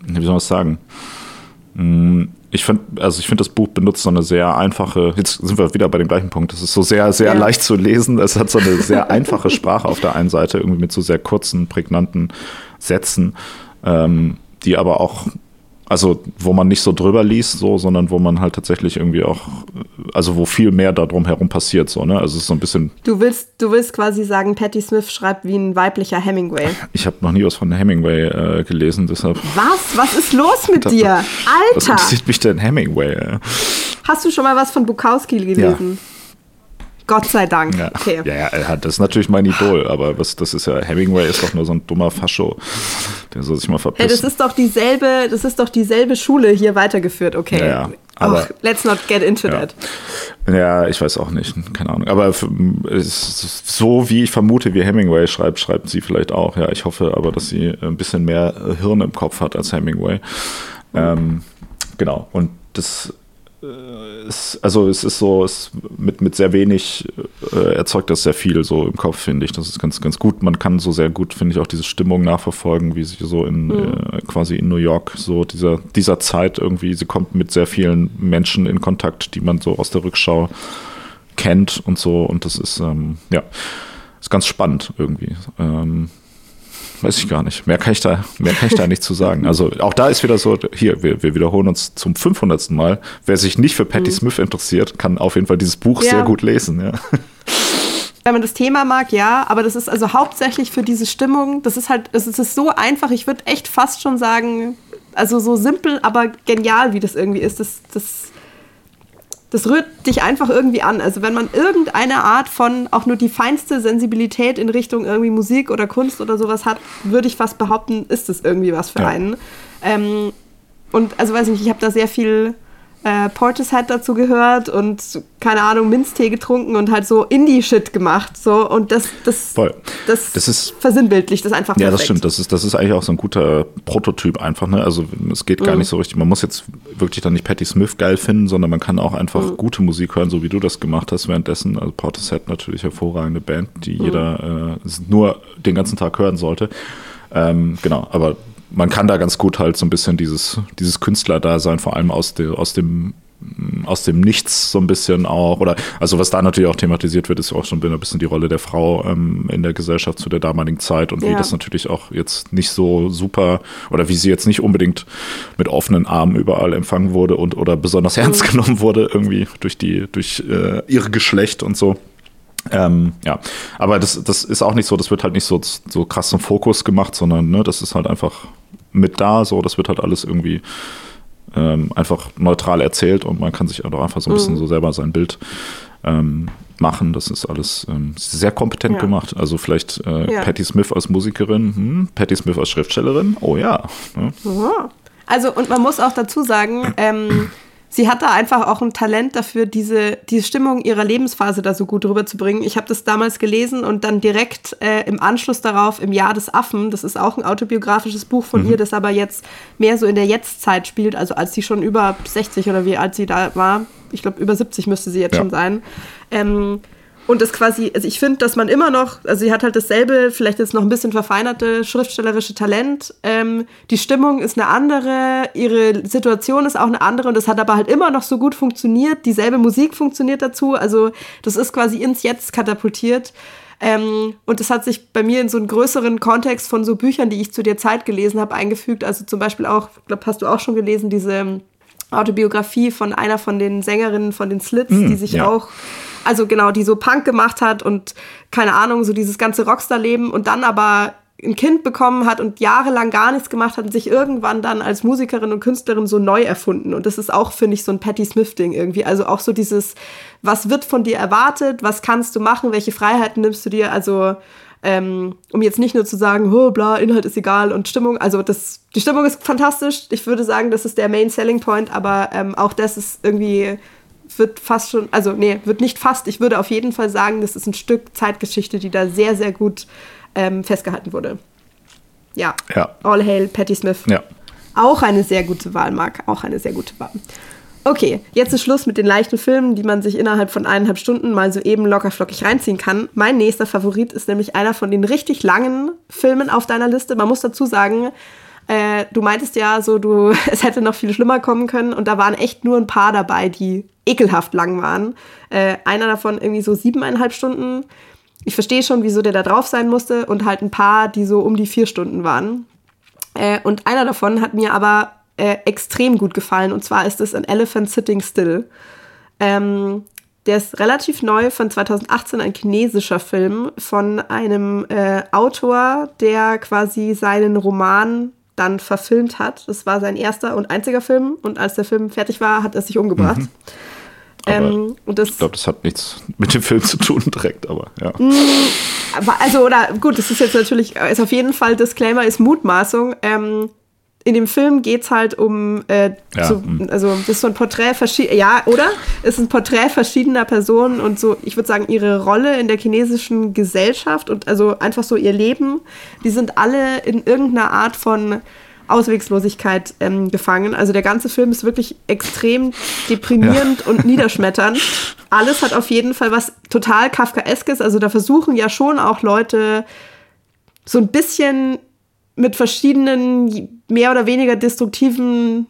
wie soll man es sagen? Mm, ich finde, also ich finde, das Buch benutzt so eine sehr einfache, jetzt sind wir wieder bei dem gleichen Punkt, es ist so sehr, sehr ja. leicht zu lesen. Es hat so eine sehr [LAUGHS] einfache Sprache auf der einen Seite, irgendwie mit so sehr kurzen, prägnanten Sätzen, ähm, die aber auch also wo man nicht so drüber liest, so, sondern wo man halt tatsächlich irgendwie auch, also wo viel mehr darum herum passiert, so, ne? Also es ist so ein bisschen. Du willst, du willst quasi sagen, Patti Smith schreibt wie ein weiblicher Hemingway. Ich habe noch nie was von Hemingway äh, gelesen, deshalb. Was? Was ist los mit dir? Alter! Was interessiert mich denn Hemingway? Hast du schon mal was von Bukowski gelesen? Ja. Gott sei Dank. Ja, okay. ja, ja, das ist natürlich mein Idol, aber was, das ist ja, Hemingway ist doch nur so ein dummer Fascho. Der soll sich mal verpissen. Ja, das ist doch dieselbe, das ist doch dieselbe Schule hier weitergeführt, okay. Ja, ja. Aber, Och, let's not get into ja. that. Ja, ich weiß auch nicht, keine Ahnung. Aber so wie ich vermute, wie Hemingway schreibt, schreibt sie vielleicht auch. Ja, ich hoffe aber, dass sie ein bisschen mehr Hirn im Kopf hat als Hemingway. Ähm, genau. Und das es, also es ist so, es mit, mit sehr wenig äh, erzeugt das sehr viel so im Kopf, finde ich. Das ist ganz, ganz gut. Man kann so sehr gut, finde ich, auch diese Stimmung nachverfolgen, wie sie so in mhm. äh, quasi in New York, so dieser, dieser Zeit irgendwie, sie kommt mit sehr vielen Menschen in Kontakt, die man so aus der Rückschau kennt und so. Und das ist, ähm, ja, ist ganz spannend irgendwie. Ähm, weiß ich gar nicht. Mehr kann ich da, mehr kann ich da nicht zu sagen. Also auch da ist wieder so, hier, wir, wir wiederholen uns zum 500. Mal. Wer sich nicht für Patti mhm. Smith interessiert, kann auf jeden Fall dieses Buch ja. sehr gut lesen. Ja. Wenn man das Thema mag, ja, aber das ist also hauptsächlich für diese Stimmung, das ist halt, es ist so einfach, ich würde echt fast schon sagen, also so simpel, aber genial, wie das irgendwie ist, das, das das rührt dich einfach irgendwie an. Also wenn man irgendeine Art von, auch nur die feinste Sensibilität in Richtung irgendwie Musik oder Kunst oder sowas hat, würde ich fast behaupten, ist es irgendwie was für ja. einen. Ähm, und also weiß ich nicht, ich habe da sehr viel äh, Portishead dazu gehört und keine Ahnung, Minztee getrunken und halt so Indie-Shit gemacht. So und das, das, Voll. das, Das ist- versinnbildlicht das einfach Ja, perfekt. das stimmt. Das ist, das ist eigentlich auch so ein guter Prototyp einfach. Ne? Also es geht Mhm. gar nicht so richtig. Man muss jetzt wirklich dann nicht Patti Smith geil finden, sondern man kann auch einfach Mhm. gute Musik hören, so wie du das gemacht hast währenddessen. Also Portishead natürlich hervorragende Band, die Mhm. jeder äh, nur den ganzen Tag hören sollte. Ähm, genau, aber man kann da ganz gut halt so ein bisschen dieses, dieses Künstlerdasein, vor allem aus, der, aus dem aus dem Nichts so ein bisschen auch, oder also was da natürlich auch thematisiert wird, ist auch schon ein bisschen die Rolle der Frau ähm, in der Gesellschaft zu der damaligen Zeit und wie Ja. das natürlich auch jetzt nicht so super oder wie sie jetzt nicht unbedingt mit offenen Armen überall empfangen wurde und oder besonders [LAUGHS] ernst genommen wurde, irgendwie durch die, durch äh, ihr Geschlecht und so. Ähm, ja, aber das, das ist auch nicht so, das wird halt nicht so, so krass zum Fokus gemacht, sondern ne, das ist halt einfach mit da, so, das wird halt alles irgendwie ähm, einfach neutral erzählt und man kann sich auch einfach so ein Mhm. bisschen so selber sein Bild ähm, machen. Das ist alles ähm, sehr kompetent Ja. gemacht. Also vielleicht äh, Ja. Patti Smith als Musikerin, hm, Patti Smith als Schriftstellerin, oh ja. Ne? Ja. Also, und man muss auch dazu sagen, ähm, sie hat da einfach auch ein Talent dafür, diese, diese Stimmung ihrer Lebensphase da so gut rüberzubringen. Ich habe das damals gelesen und dann direkt äh, im Anschluss darauf im Jahr des Affen, das ist auch ein autobiografisches Buch von ihr, das aber jetzt mehr so in der Jetztzeit spielt, also als sie schon über 60 oder wie alt sie da war, ich glaube über 70 müsste sie jetzt Ja. schon sein. Ähm, und das quasi, also ich finde, dass man immer noch, also sie hat halt dasselbe, vielleicht jetzt noch ein bisschen verfeinerte schriftstellerische Talent. Ähm, die Stimmung ist eine andere, ihre Situation ist auch eine andere und das hat aber halt immer noch so gut funktioniert. Dieselbe Musik funktioniert dazu. Also das ist quasi ins Jetzt katapultiert. Ähm, und das hat sich bei mir in so einen größeren Kontext von so Büchern, die ich zu der Zeit gelesen habe, eingefügt. Also zum Beispiel auch, ich glaube, hast du auch schon gelesen, diese Autobiografie von einer von den Sängerinnen von den Slits, die sich ja. auch, also genau, die so Punk gemacht hat und keine Ahnung, so dieses ganze Rockstar-Leben und dann aber ein Kind bekommen hat und jahrelang gar nichts gemacht hat und sich irgendwann dann als Musikerin und Künstlerin so neu erfunden. Und das ist auch, finde ich, so ein Patti Smith-Ding irgendwie. Also auch so dieses, was wird von dir erwartet, was kannst du machen, welche Freiheiten nimmst du dir? Also ähm, um jetzt nicht nur zu sagen, oh, bla, Inhalt ist egal und Stimmung, also das, die Stimmung ist fantastisch. Ich würde sagen, das ist der Main Selling Point, aber ähm, auch das ist irgendwie, wird fast schon, also nee, wird nicht fast, ich würde auf jeden Fall sagen, das ist ein Stück Zeitgeschichte, die da sehr, sehr gut ähm, festgehalten wurde. Ja. Ja. All Hail Patti Smith. Ja. Auch eine sehr gute Wahl, Marc. Auch eine sehr gute Wahl. Okay, jetzt ist Schluss mit den leichten Filmen, die man sich innerhalb von eineinhalb Stunden mal so eben locker flockig reinziehen kann. Mein nächster Favorit ist nämlich einer von den richtig langen Filmen auf deiner Liste. Man muss dazu sagen, äh, du meintest ja so, du, [LAUGHS] es hätte noch viel schlimmer kommen können und da waren echt nur ein paar dabei, die ekelhaft lang waren. Äh, einer davon irgendwie so siebeneinhalb Stunden. Ich verstehe schon, wieso der da drauf sein musste und halt ein paar, die so um die vier Stunden waren. Äh, und einer davon hat mir aber äh, extrem gut gefallen. Und zwar ist es An Elephant Sitting Still. Ähm, der ist relativ neu, von 2018, ein chinesischer Film von einem äh, Autor, der quasi seinen Roman dann verfilmt hat. Das war sein erster und einziger Film. Und als der Film fertig war, hat er sich umgebracht. Aber Ähm, das Ich glaube, das hat nichts mit dem Film zu tun direkt, aber ja. Aber, also, oder gut, das ist jetzt natürlich, ist auf jeden Fall, Disclaimer ist Mutmaßung. Ähm, in dem Film geht es halt um, äh, Ja, so, hm. also das ist so ein Porträt verschiedener, ja, oder? Es ist ein Porträt verschiedener Personen und so, ich würde sagen, ihre Rolle in der chinesischen Gesellschaft und also einfach so ihr Leben, die sind alle in irgendeiner Art von Auswegslosigkeit ähm, gefangen. Also der ganze Film ist wirklich extrem deprimierend und niederschmetternd. Alles hat auf jeden Fall was total Kafkaeskes. Also da versuchen ja schon auch Leute so ein bisschen mit verschiedenen mehr oder weniger destruktiven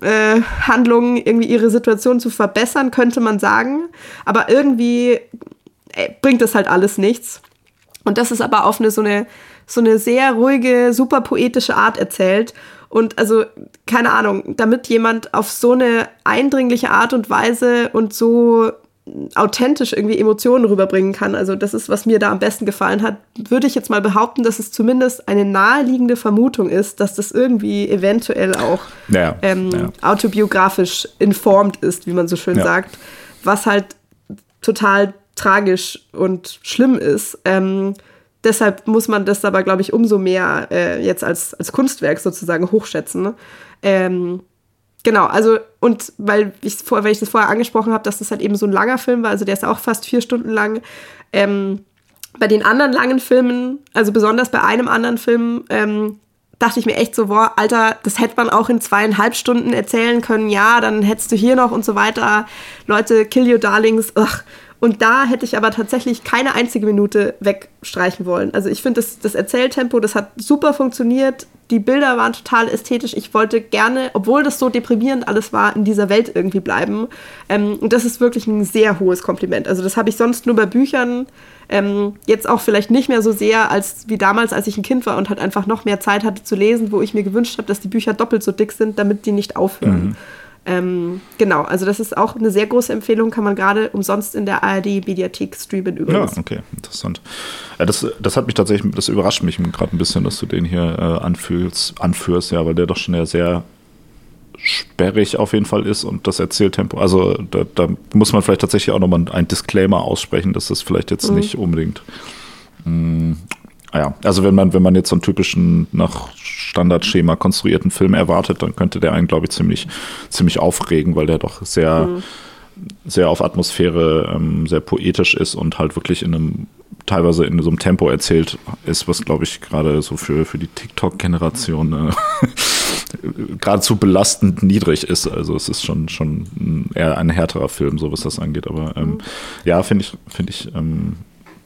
äh, Handlungen irgendwie ihre Situation zu verbessern, könnte man sagen. Aber irgendwie äh, bringt das halt alles nichts. Und das ist aber auf eine so eine so eine sehr ruhige, super poetische Art erzählt. Und also, keine Ahnung, damit jemand auf so eine eindringliche Art und Weise und so authentisch irgendwie Emotionen rüberbringen kann. Also das ist, was mir da am besten gefallen hat, würde ich jetzt mal behaupten, dass es zumindest eine naheliegende Vermutung ist, dass das irgendwie eventuell auch Ja, ähm, ja. autobiografisch informed ist, wie man so schön Ja. sagt, was halt total tragisch und schlimm ist. Ähm, deshalb muss man das aber, glaube ich, umso mehr äh, jetzt als, als Kunstwerk sozusagen hochschätzen. Ähm, genau, also und weil ich, vor, weil ich das vorher angesprochen habe, dass das halt eben so ein langer Film war, also der ist auch fast vier Stunden lang. Ähm, bei den anderen langen Filmen, also besonders bei einem anderen Film, ähm, dachte ich mir echt so, boah, Alter, das hätte man auch in zweieinhalb Stunden erzählen können. Ja, dann hättest du hier noch und so weiter. Leute, kill your darlings. Ugh. Und da hätte ich aber tatsächlich keine einzige Minute wegstreichen wollen. Also ich finde, das, das Erzähltempo, das hat super funktioniert. Die Bilder waren total ästhetisch. Ich wollte gerne, obwohl das so deprimierend alles war, in dieser Welt irgendwie bleiben. Ähm, und das ist wirklich ein sehr hohes Kompliment. Also das habe ich sonst nur bei Büchern. Ähm, jetzt auch vielleicht nicht mehr so sehr als wie damals, als ich ein Kind war und halt einfach noch mehr Zeit hatte zu lesen, wo ich mir gewünscht habe, dass die Bücher doppelt so dick sind, damit die nicht aufhören. Mhm. Ähm, genau, also das ist auch eine sehr große Empfehlung, kann man gerade umsonst in der ARD-Mediathek streamen übrigens. Ja, okay, interessant. Ja, das, das hat mich tatsächlich, das überrascht mich gerade ein bisschen, dass du den hier äh, anfühlst, anführst, ja, weil der doch schon ja sehr sperrig auf jeden Fall ist und das Erzähltempo, also da, da muss man vielleicht tatsächlich auch nochmal ein Disclaimer aussprechen, dass das vielleicht jetzt mhm. nicht unbedingt mh, mm, ja, also wenn man, wenn man jetzt so einen typischen nach Standardschema konstruierten Film erwartet, dann könnte der einen, glaube ich, ziemlich, ziemlich aufregen, weil der doch sehr, mhm. sehr auf Atmosphäre, ähm, sehr poetisch ist und halt wirklich in einem, teilweise in so einem Tempo erzählt ist, was, glaube ich, gerade so für, für die TikTok-Generation äh, [LAUGHS] geradezu belastend niedrig ist. Also es ist schon, schon eher ein härterer Film, so was das angeht. Aber ähm, mhm. ja, finde ich, finde ich ähm,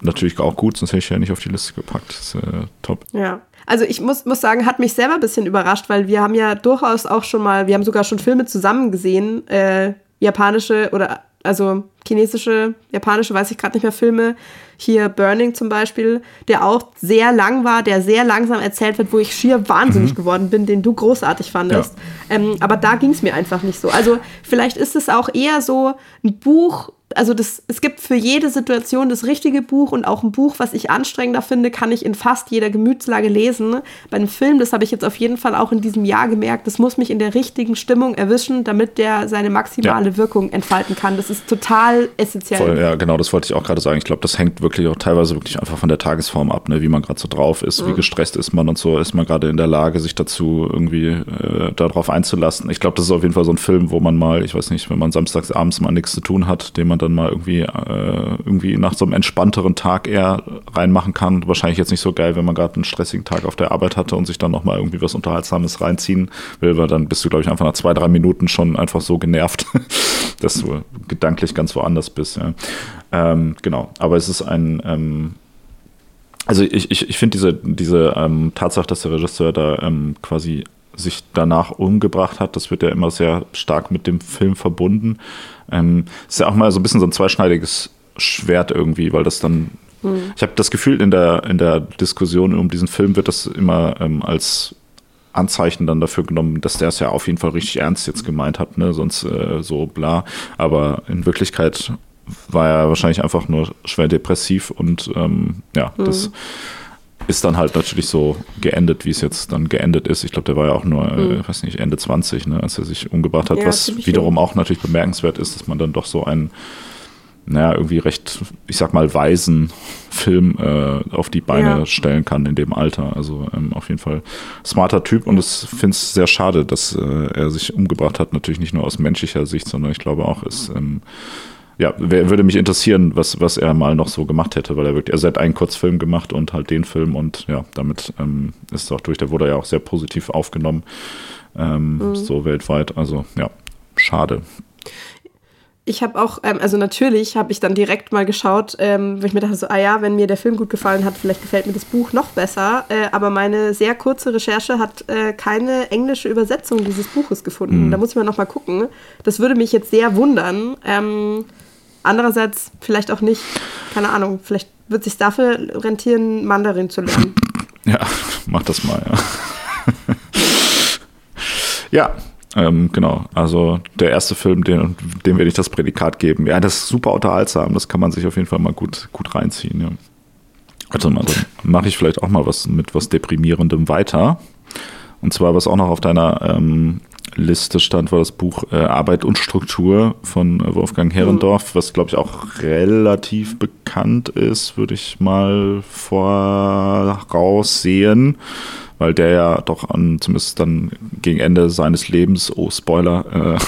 natürlich auch gut, sonst hätte ich ja nicht auf die Liste gepackt. Das ist, äh, top. Ja. Also ich muss, muss sagen, hat mich selber ein bisschen überrascht, weil wir haben ja durchaus auch schon mal, wir haben sogar schon Filme zusammen gesehen, äh, japanische oder also chinesische, japanische, weiß ich gerade nicht mehr, Filme. Hier Burning zum Beispiel, der auch sehr lang war, der sehr langsam erzählt wird, wo ich schier wahnsinnig mhm. geworden bin, den du großartig fandest. Ja. Ähm, aber da ging es mir einfach nicht so. Also vielleicht ist es auch eher so ein Buch, also das, es gibt für jede Situation das richtige Buch und auch ein Buch, was ich anstrengender finde, kann ich in fast jeder Gemütslage lesen. Bei einem Film, das habe ich jetzt auf jeden Fall auch in diesem Jahr gemerkt, das muss mich in der richtigen Stimmung erwischen, damit der seine maximale ja. Wirkung entfalten kann. Das ist total essentiell. Voll, ja, genau, das wollte ich auch gerade sagen. Ich glaube, das hängt wirklich auch teilweise wirklich einfach von der Tagesform ab, ne? wie man gerade so drauf ist, mhm. wie gestresst ist man und so, ist man gerade in der Lage, sich dazu irgendwie äh, darauf einzulassen. Ich glaube, das ist auf jeden Fall so ein Film, wo man mal, ich weiß nicht, wenn man samstags abends mal nichts zu tun hat, den man dann mal irgendwie, äh, irgendwie nach so einem entspannteren Tag eher reinmachen kann. Wahrscheinlich jetzt nicht so geil, wenn man gerade einen stressigen Tag auf der Arbeit hatte und sich dann nochmal irgendwie was Unterhaltsames reinziehen will, weil dann bist du, glaube ich, einfach nach zwei, drei Minuten schon einfach so genervt, [LAUGHS] dass du gedanklich ganz woanders bist. Ja. Ähm, genau, aber es ist ein, ähm, also ich, ich, ich finde diese, diese ähm, Tatsache, dass der Regisseur da ähm, quasi sich danach umgebracht hat, das wird ja immer sehr stark mit dem Film verbunden. Ähm, ist ja auch mal so ein bisschen so ein zweischneidiges Schwert irgendwie, weil das dann. Mhm. Ich habe das Gefühl, in der, in der Diskussion um diesen Film wird das immer ähm, als Anzeichen dann dafür genommen, dass der es ja auf jeden Fall richtig ernst jetzt gemeint hat, ne? Sonst äh, so bla. Aber in Wirklichkeit war er wahrscheinlich einfach nur schwer depressiv und ähm, ja, mhm. das ist dann halt natürlich so geendet, wie es jetzt dann geendet ist. Ich glaube, der war ja auch nur, mhm. äh, weiß nicht, Ende 20, ne, als er sich umgebracht hat, ja, was wiederum auch natürlich bemerkenswert ist, dass man dann doch so einen, naja, irgendwie recht, ich sag mal, weisen Film äh, auf die Beine ja. stellen kann in dem Alter. Also ähm, auf jeden Fall smarter Typ und ich finde es sehr schade, dass äh, er sich umgebracht hat. Natürlich nicht nur aus menschlicher Sicht, sondern ich glaube auch, ist ähm, ja, wer, würde mich interessieren, was, was er mal noch so gemacht hätte, weil er wirklich, also er hat einen Kurzfilm gemacht und halt den Film und ja, damit ähm, ist es auch durch. Der wurde ja auch sehr positiv aufgenommen, ähm, mhm. so weltweit. Also ja, schade. Ich habe auch, ähm, also natürlich habe ich dann direkt mal geschaut, ähm, wo ich mir dachte so, ah ja, wenn mir der Film gut gefallen hat, vielleicht gefällt mir das Buch noch besser. Äh, aber meine sehr kurze Recherche hat äh, keine englische Übersetzung dieses Buches gefunden. Mhm. Da muss ich mal noch mal gucken. Das würde mich jetzt sehr wundern. Ähm, Andererseits vielleicht auch nicht, keine Ahnung, vielleicht wird sich dafür rentieren, Mandarin zu lernen. [LAUGHS] Ja, mach das mal, ja. [LAUGHS] ja, ähm, genau. Also der erste Film, den, dem werde ich das Prädikat geben. Ja, das ist super unterhaltsam. Das kann man sich auf jeden Fall mal gut, gut reinziehen. Ja. Also dann mache ich vielleicht auch mal was mit was Deprimierendem weiter. Und zwar, was auch noch auf deiner ähm, Liste stand, war das Buch äh, Arbeit und Struktur von Wolfgang Herrendorf, was glaube ich auch relativ bekannt ist, würde ich mal voraussehen, weil der ja doch an, zumindest dann gegen Ende seines Lebens, oh Spoiler,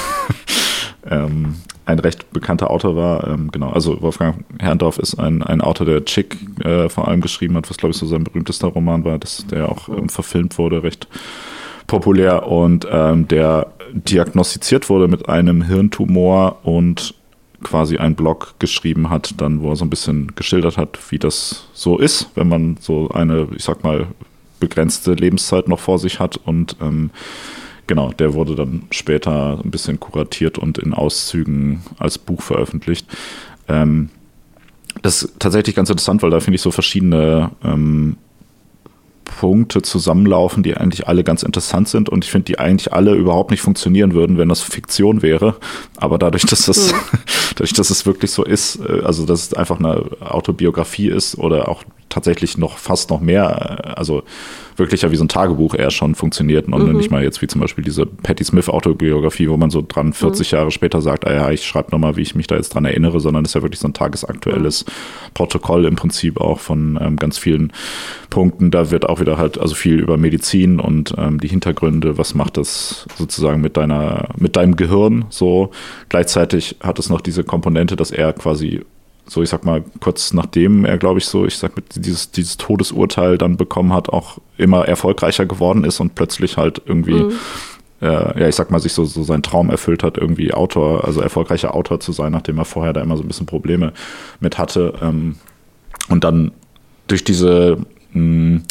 äh, [LAUGHS] ähm, ein recht bekannter Autor war. Ähm, genau, also Wolfgang Herrndorf ist ein, ein Autor, der Chick äh, vor allem geschrieben hat, was glaube ich so sein berühmtester Roman war, das, der auch ähm, verfilmt wurde, recht populär und ähm, der diagnostiziert wurde mit einem Hirntumor und quasi einen Blog geschrieben hat, dann wo er so ein bisschen geschildert hat, wie das so ist, wenn man so eine, ich sag mal, begrenzte Lebenszeit noch vor sich hat und ähm, genau, der wurde dann später ein bisschen kuratiert und in Auszügen als Buch veröffentlicht. Ähm, das ist tatsächlich ganz interessant, weil da finde ich so verschiedene ähm, Punkte zusammenlaufen, die eigentlich alle ganz interessant sind und ich finde, die eigentlich alle überhaupt nicht funktionieren würden, wenn das Fiktion wäre. Aber dadurch, dass das, mhm. [LAUGHS] dadurch, dass es wirklich so ist, äh, also dass es einfach eine Autobiografie ist oder auch tatsächlich noch fast noch mehr, äh, also wirklich ja wie so ein Tagebuch eher schon funktioniert und mhm. nicht mal jetzt wie zum Beispiel diese Patti Smith Autobiografie, wo man so dran 40 mhm. Jahre später sagt, ah ja, ich schreibe nochmal, wie ich mich da jetzt dran erinnere, sondern es ist ja wirklich so ein tagesaktuelles mhm. Protokoll im Prinzip auch von ähm, ganz vielen Punkten. Da wird auch wieder halt also viel über Medizin und ähm, die Hintergründe, was macht das sozusagen mit deiner, mit deinem Gehirn so. Gleichzeitig hat es noch diese Komponente, dass er quasi so ich sag mal, kurz nachdem er, glaube ich, so, ich sag, dieses, dieses Todesurteil dann bekommen hat, auch immer erfolgreicher geworden ist und plötzlich halt irgendwie, mhm. äh, ja, ich sag mal, sich so, so seinen Traum erfüllt hat, irgendwie Autor, also erfolgreicher Autor zu sein, nachdem er vorher da immer so ein bisschen Probleme mit hatte. Ähm, und dann durch diese mh, hm,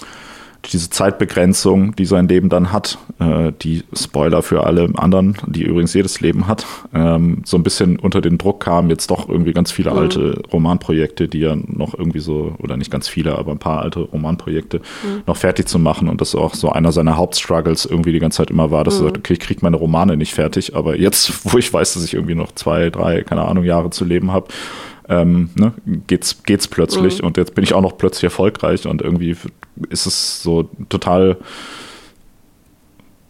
diese Zeitbegrenzung, die sein Leben dann hat, äh, die Spoiler für alle anderen, die übrigens jedes Leben hat, ähm, so ein bisschen unter den Druck kamen jetzt doch irgendwie ganz viele mhm. alte Romanprojekte, die ja noch irgendwie so, oder nicht ganz viele, aber ein paar alte Romanprojekte mhm. noch fertig zu machen und das auch so einer seiner Hauptstruggles irgendwie die ganze Zeit immer war, dass mhm. er sagt, okay, ich kriege meine Romane nicht fertig, aber jetzt, [LAUGHS] wo ich weiß, dass ich irgendwie noch zwei, drei, keine Ahnung, Jahre zu leben habe, ähm, ne, geht's, geht's plötzlich mhm. und jetzt bin ich auch noch plötzlich erfolgreich und irgendwie ist es so total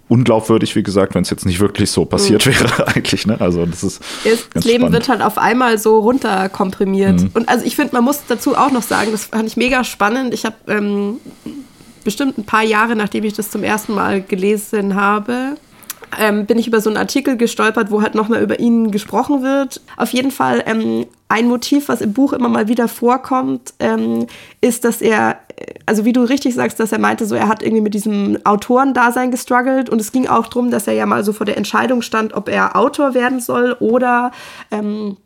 unglaubwürdig, wie gesagt, wenn es jetzt nicht wirklich so passiert mhm. wäre [LAUGHS] eigentlich. Ne? Also das ist das Leben spannend. wird halt auf einmal so runterkomprimiert. Mhm. Und also ich finde, man muss dazu auch noch sagen, das fand ich mega spannend. Ich habe ähm, bestimmt ein paar Jahre, nachdem ich das zum ersten Mal gelesen habe, ähm, bin ich über so einen Artikel gestolpert, wo halt nochmal über ihn gesprochen wird. Auf jeden Fall ähm, ein Motiv, was im Buch immer mal wieder vorkommt, ähm, ist, dass er, also wie du richtig sagst, dass er meinte, so er hat irgendwie mit diesem Autorendasein gestruggelt und es ging auch darum, dass er ja mal so vor der Entscheidung stand, ob er Autor werden soll oder ähm,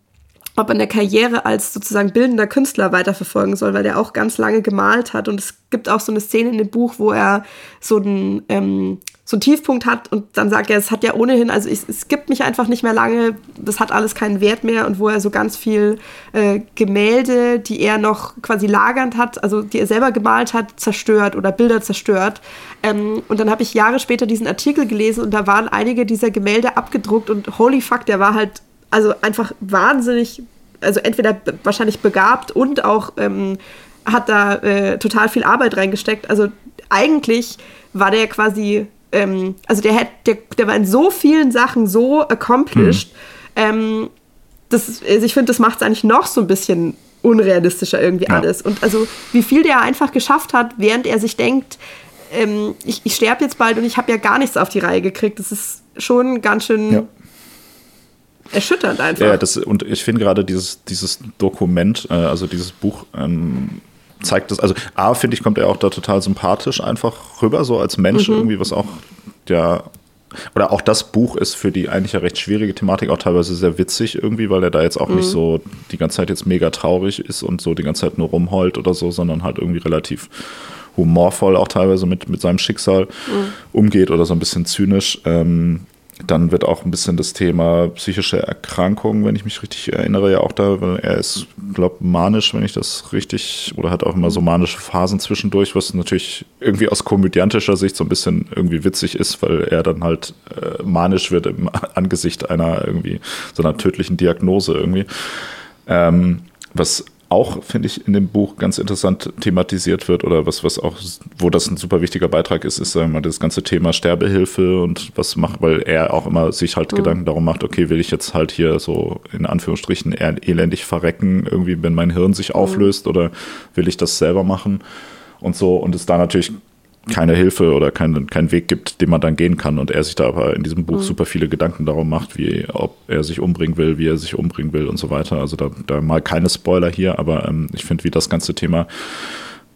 ob er eine Karriere als sozusagen bildender Künstler weiterverfolgen soll, weil er auch ganz lange gemalt hat. Und es gibt auch so eine Szene in dem Buch, wo er so ein ähm, so einen Tiefpunkt hat und dann sagt er, es hat ja ohnehin, also es, es gibt mich einfach nicht mehr lange, das hat alles keinen Wert mehr und wo er so ganz viel äh, Gemälde, die er noch quasi lagernd hat, also die er selber gemalt hat, zerstört oder Bilder zerstört. Ähm, und dann habe ich Jahre später diesen Artikel gelesen und da waren einige dieser Gemälde abgedruckt und holy fuck, der war halt also einfach wahnsinnig, also entweder wahrscheinlich begabt und auch ähm, hat da äh, total viel Arbeit reingesteckt. Also eigentlich war der quasi ähm, also der, hat, der, der war in so vielen Sachen so accomplished. Mhm. Ähm, das, also ich finde, das macht es eigentlich noch so ein bisschen unrealistischer irgendwie ja. alles. Und also wie viel der einfach geschafft hat, während er sich denkt, ähm, ich, ich sterbe jetzt bald und ich habe ja gar nichts auf die Reihe gekriegt. Das ist schon ganz schön ja. erschütternd einfach. Ja, das, und ich finde gerade dieses, dieses Dokument, äh, also dieses Buch, ähm, zeigt das, also A, finde ich, kommt er auch da total sympathisch einfach rüber, so als Mensch mhm. irgendwie, was auch der oder auch das Buch ist für die eigentlich ja recht schwierige Thematik auch teilweise sehr witzig irgendwie, weil er da jetzt auch mhm. nicht so die ganze Zeit jetzt mega traurig ist und so die ganze Zeit nur rumheult oder so, sondern halt irgendwie relativ humorvoll auch teilweise mit, mit seinem Schicksal mhm. umgeht oder so ein bisschen zynisch. Ähm, dann wird auch ein bisschen das Thema psychische Erkrankungen, wenn ich mich richtig erinnere, ja auch da, weil er ist, glaube manisch, wenn ich das richtig, oder hat auch immer so manische Phasen zwischendurch, was natürlich irgendwie aus komödiantischer Sicht so ein bisschen irgendwie witzig ist, weil er dann halt äh, manisch wird im [LAUGHS] Angesicht einer irgendwie so einer tödlichen Diagnose irgendwie. Ähm, was auch, finde ich, in dem Buch ganz interessant thematisiert wird oder was, was auch, wo das ein super wichtiger Beitrag ist, ist sagen wir mal, das ganze Thema Sterbehilfe und was macht, weil er auch immer sich halt mhm. Gedanken darum macht, okay, will ich jetzt halt hier so in Anführungsstrichen elendig verrecken, irgendwie, wenn mein Hirn sich mhm. auflöst oder will ich das selber machen und so und es da natürlich keine Hilfe oder keinen kein Weg gibt, den man dann gehen kann. Und er sich da aber in diesem Buch mhm. super viele Gedanken darum macht, wie ob er sich umbringen will, wie er sich umbringen will und so weiter. Also da, da mal keine Spoiler hier, aber ähm, ich finde, wie das ganze Thema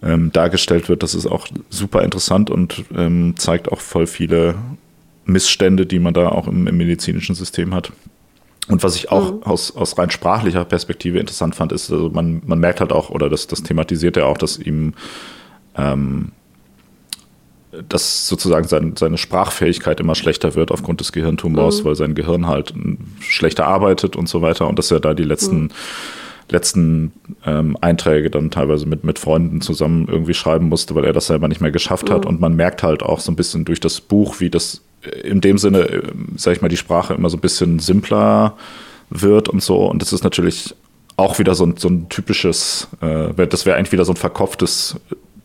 ähm, dargestellt wird, das ist auch super interessant und ähm, zeigt auch voll viele Missstände, die man da auch im, im medizinischen System hat. Und was ich auch mhm. aus, aus rein sprachlicher Perspektive interessant fand, ist, also man, man merkt halt auch, oder das, das thematisiert er auch, dass ihm ähm, dass sozusagen sein, seine Sprachfähigkeit immer schlechter wird aufgrund des Gehirntumors, mhm. weil sein Gehirn halt schlechter arbeitet und so weiter. Und dass er da die letzten, mhm. letzten ähm, Einträge dann teilweise mit, mit Freunden zusammen irgendwie schreiben musste, weil er das selber nicht mehr geschafft mhm. hat. Und man merkt halt auch so ein bisschen durch das Buch, wie das in dem Sinne, äh, sag ich mal, die Sprache immer so ein bisschen simpler wird und so. Und das ist natürlich auch wieder so ein, so ein typisches, äh, das wäre eigentlich wieder so ein verkopftes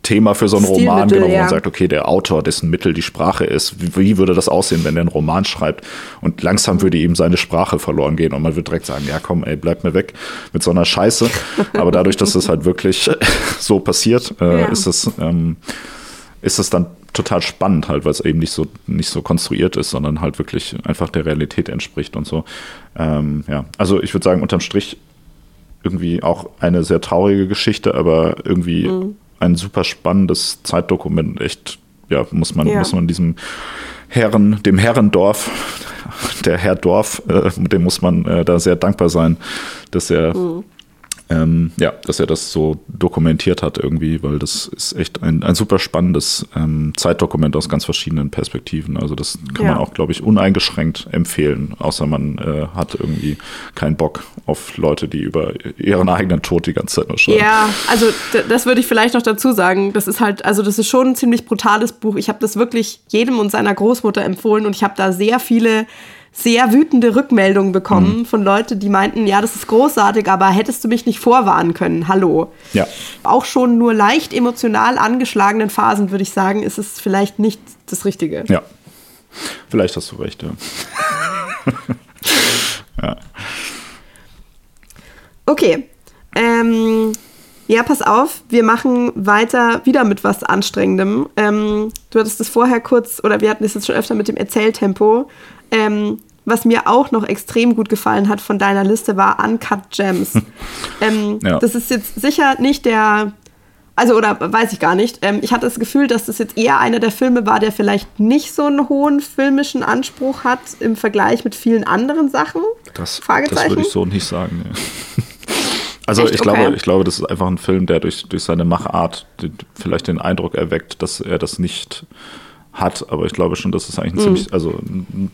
Thema für so einen Roman, wo ja. man sagt, okay, der Autor, dessen Mittel die Sprache ist, wie, wie, würde das aussehen, wenn er einen Roman schreibt? Und langsam würde ihm seine Sprache verloren gehen und man würde direkt sagen, ja komm, ey, bleib mir weg mit so einer Scheiße. [LAUGHS] Aber dadurch, dass das halt wirklich [LAUGHS] so passiert, äh, ja. ist es ähm, ist es dann total spannend halt, weil es eben nicht so nicht so konstruiert ist, sondern halt wirklich einfach der Realität entspricht und so. Ähm, ja, also ich würde sagen, unterm Strich irgendwie auch eine sehr traurige Geschichte, aber irgendwie mhm ein super spannendes Zeitdokument. Echt, ja, muss man, ja. muss man diesem Herren, dem Herrendorf, der Herr Dorf, äh, dem muss man äh, da sehr dankbar sein, dass er mhm ähm, ja, dass er das so dokumentiert hat irgendwie, weil das ist echt ein, ein super spannendes ähm, Zeitdokument aus ganz verschiedenen Perspektiven. Also das kann ja. man auch, glaube ich, uneingeschränkt empfehlen, außer man äh, hat irgendwie keinen Bock auf Leute, die über ihren eigenen Tod die ganze Zeit nur schreiben. Ja, also das würde ich vielleicht noch dazu sagen. Das ist halt, also das ist schon ein ziemlich brutales Buch. Ich habe das wirklich jedem und seiner Großmutter empfohlen und ich habe da sehr viele sehr wütende Rückmeldungen bekommen mhm. von Leuten, die meinten, ja, das ist großartig, aber hättest du mich nicht vorwarnen können? Hallo. Ja. Auch schon nur leicht emotional angeschlagenen Phasen, würde ich sagen, ist es vielleicht nicht das Richtige. Ja. Vielleicht hast du recht, ja. [LAUGHS] ja. Okay. Ähm, ja, pass auf, wir machen weiter wieder mit was Anstrengendem. Ähm, du hattest es vorher kurz, oder wir hatten es jetzt schon öfter mit dem Erzähltempo. Ähm, was mir auch noch extrem gut gefallen hat von deiner Liste war Uncut Gems. [LAUGHS] ähm, ja. Das ist jetzt sicher nicht der, also oder weiß ich gar nicht. Ähm, ich hatte das Gefühl, dass das jetzt eher einer der Filme war, der vielleicht nicht so einen hohen filmischen Anspruch hat im Vergleich mit vielen anderen Sachen. Das, das würde ich so nicht sagen. Ja. [LAUGHS] Also Echt? ich okay. glaube, ich glaube, das ist einfach ein Film, der durch, durch seine Machart vielleicht den Eindruck erweckt, dass er das nicht hat. Aber ich glaube schon, dass es eigentlich ein mhm. ziemlich, also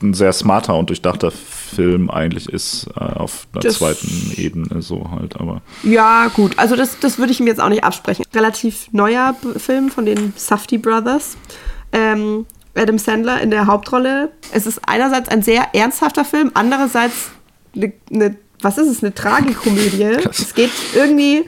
ein sehr smarter und durchdachter Film eigentlich ist äh, auf einer das, zweiten Ebene so halt. Aber ja, gut. Also das, das würde ich ihm jetzt auch nicht absprechen. Relativ neuer Film von den Safety Brothers. Ähm, Adam Sandler in der Hauptrolle. Es ist einerseits ein sehr ernsthafter Film, andererseits eine, eine was ist es, eine Tragikomödie. [LAUGHS] es geht irgendwie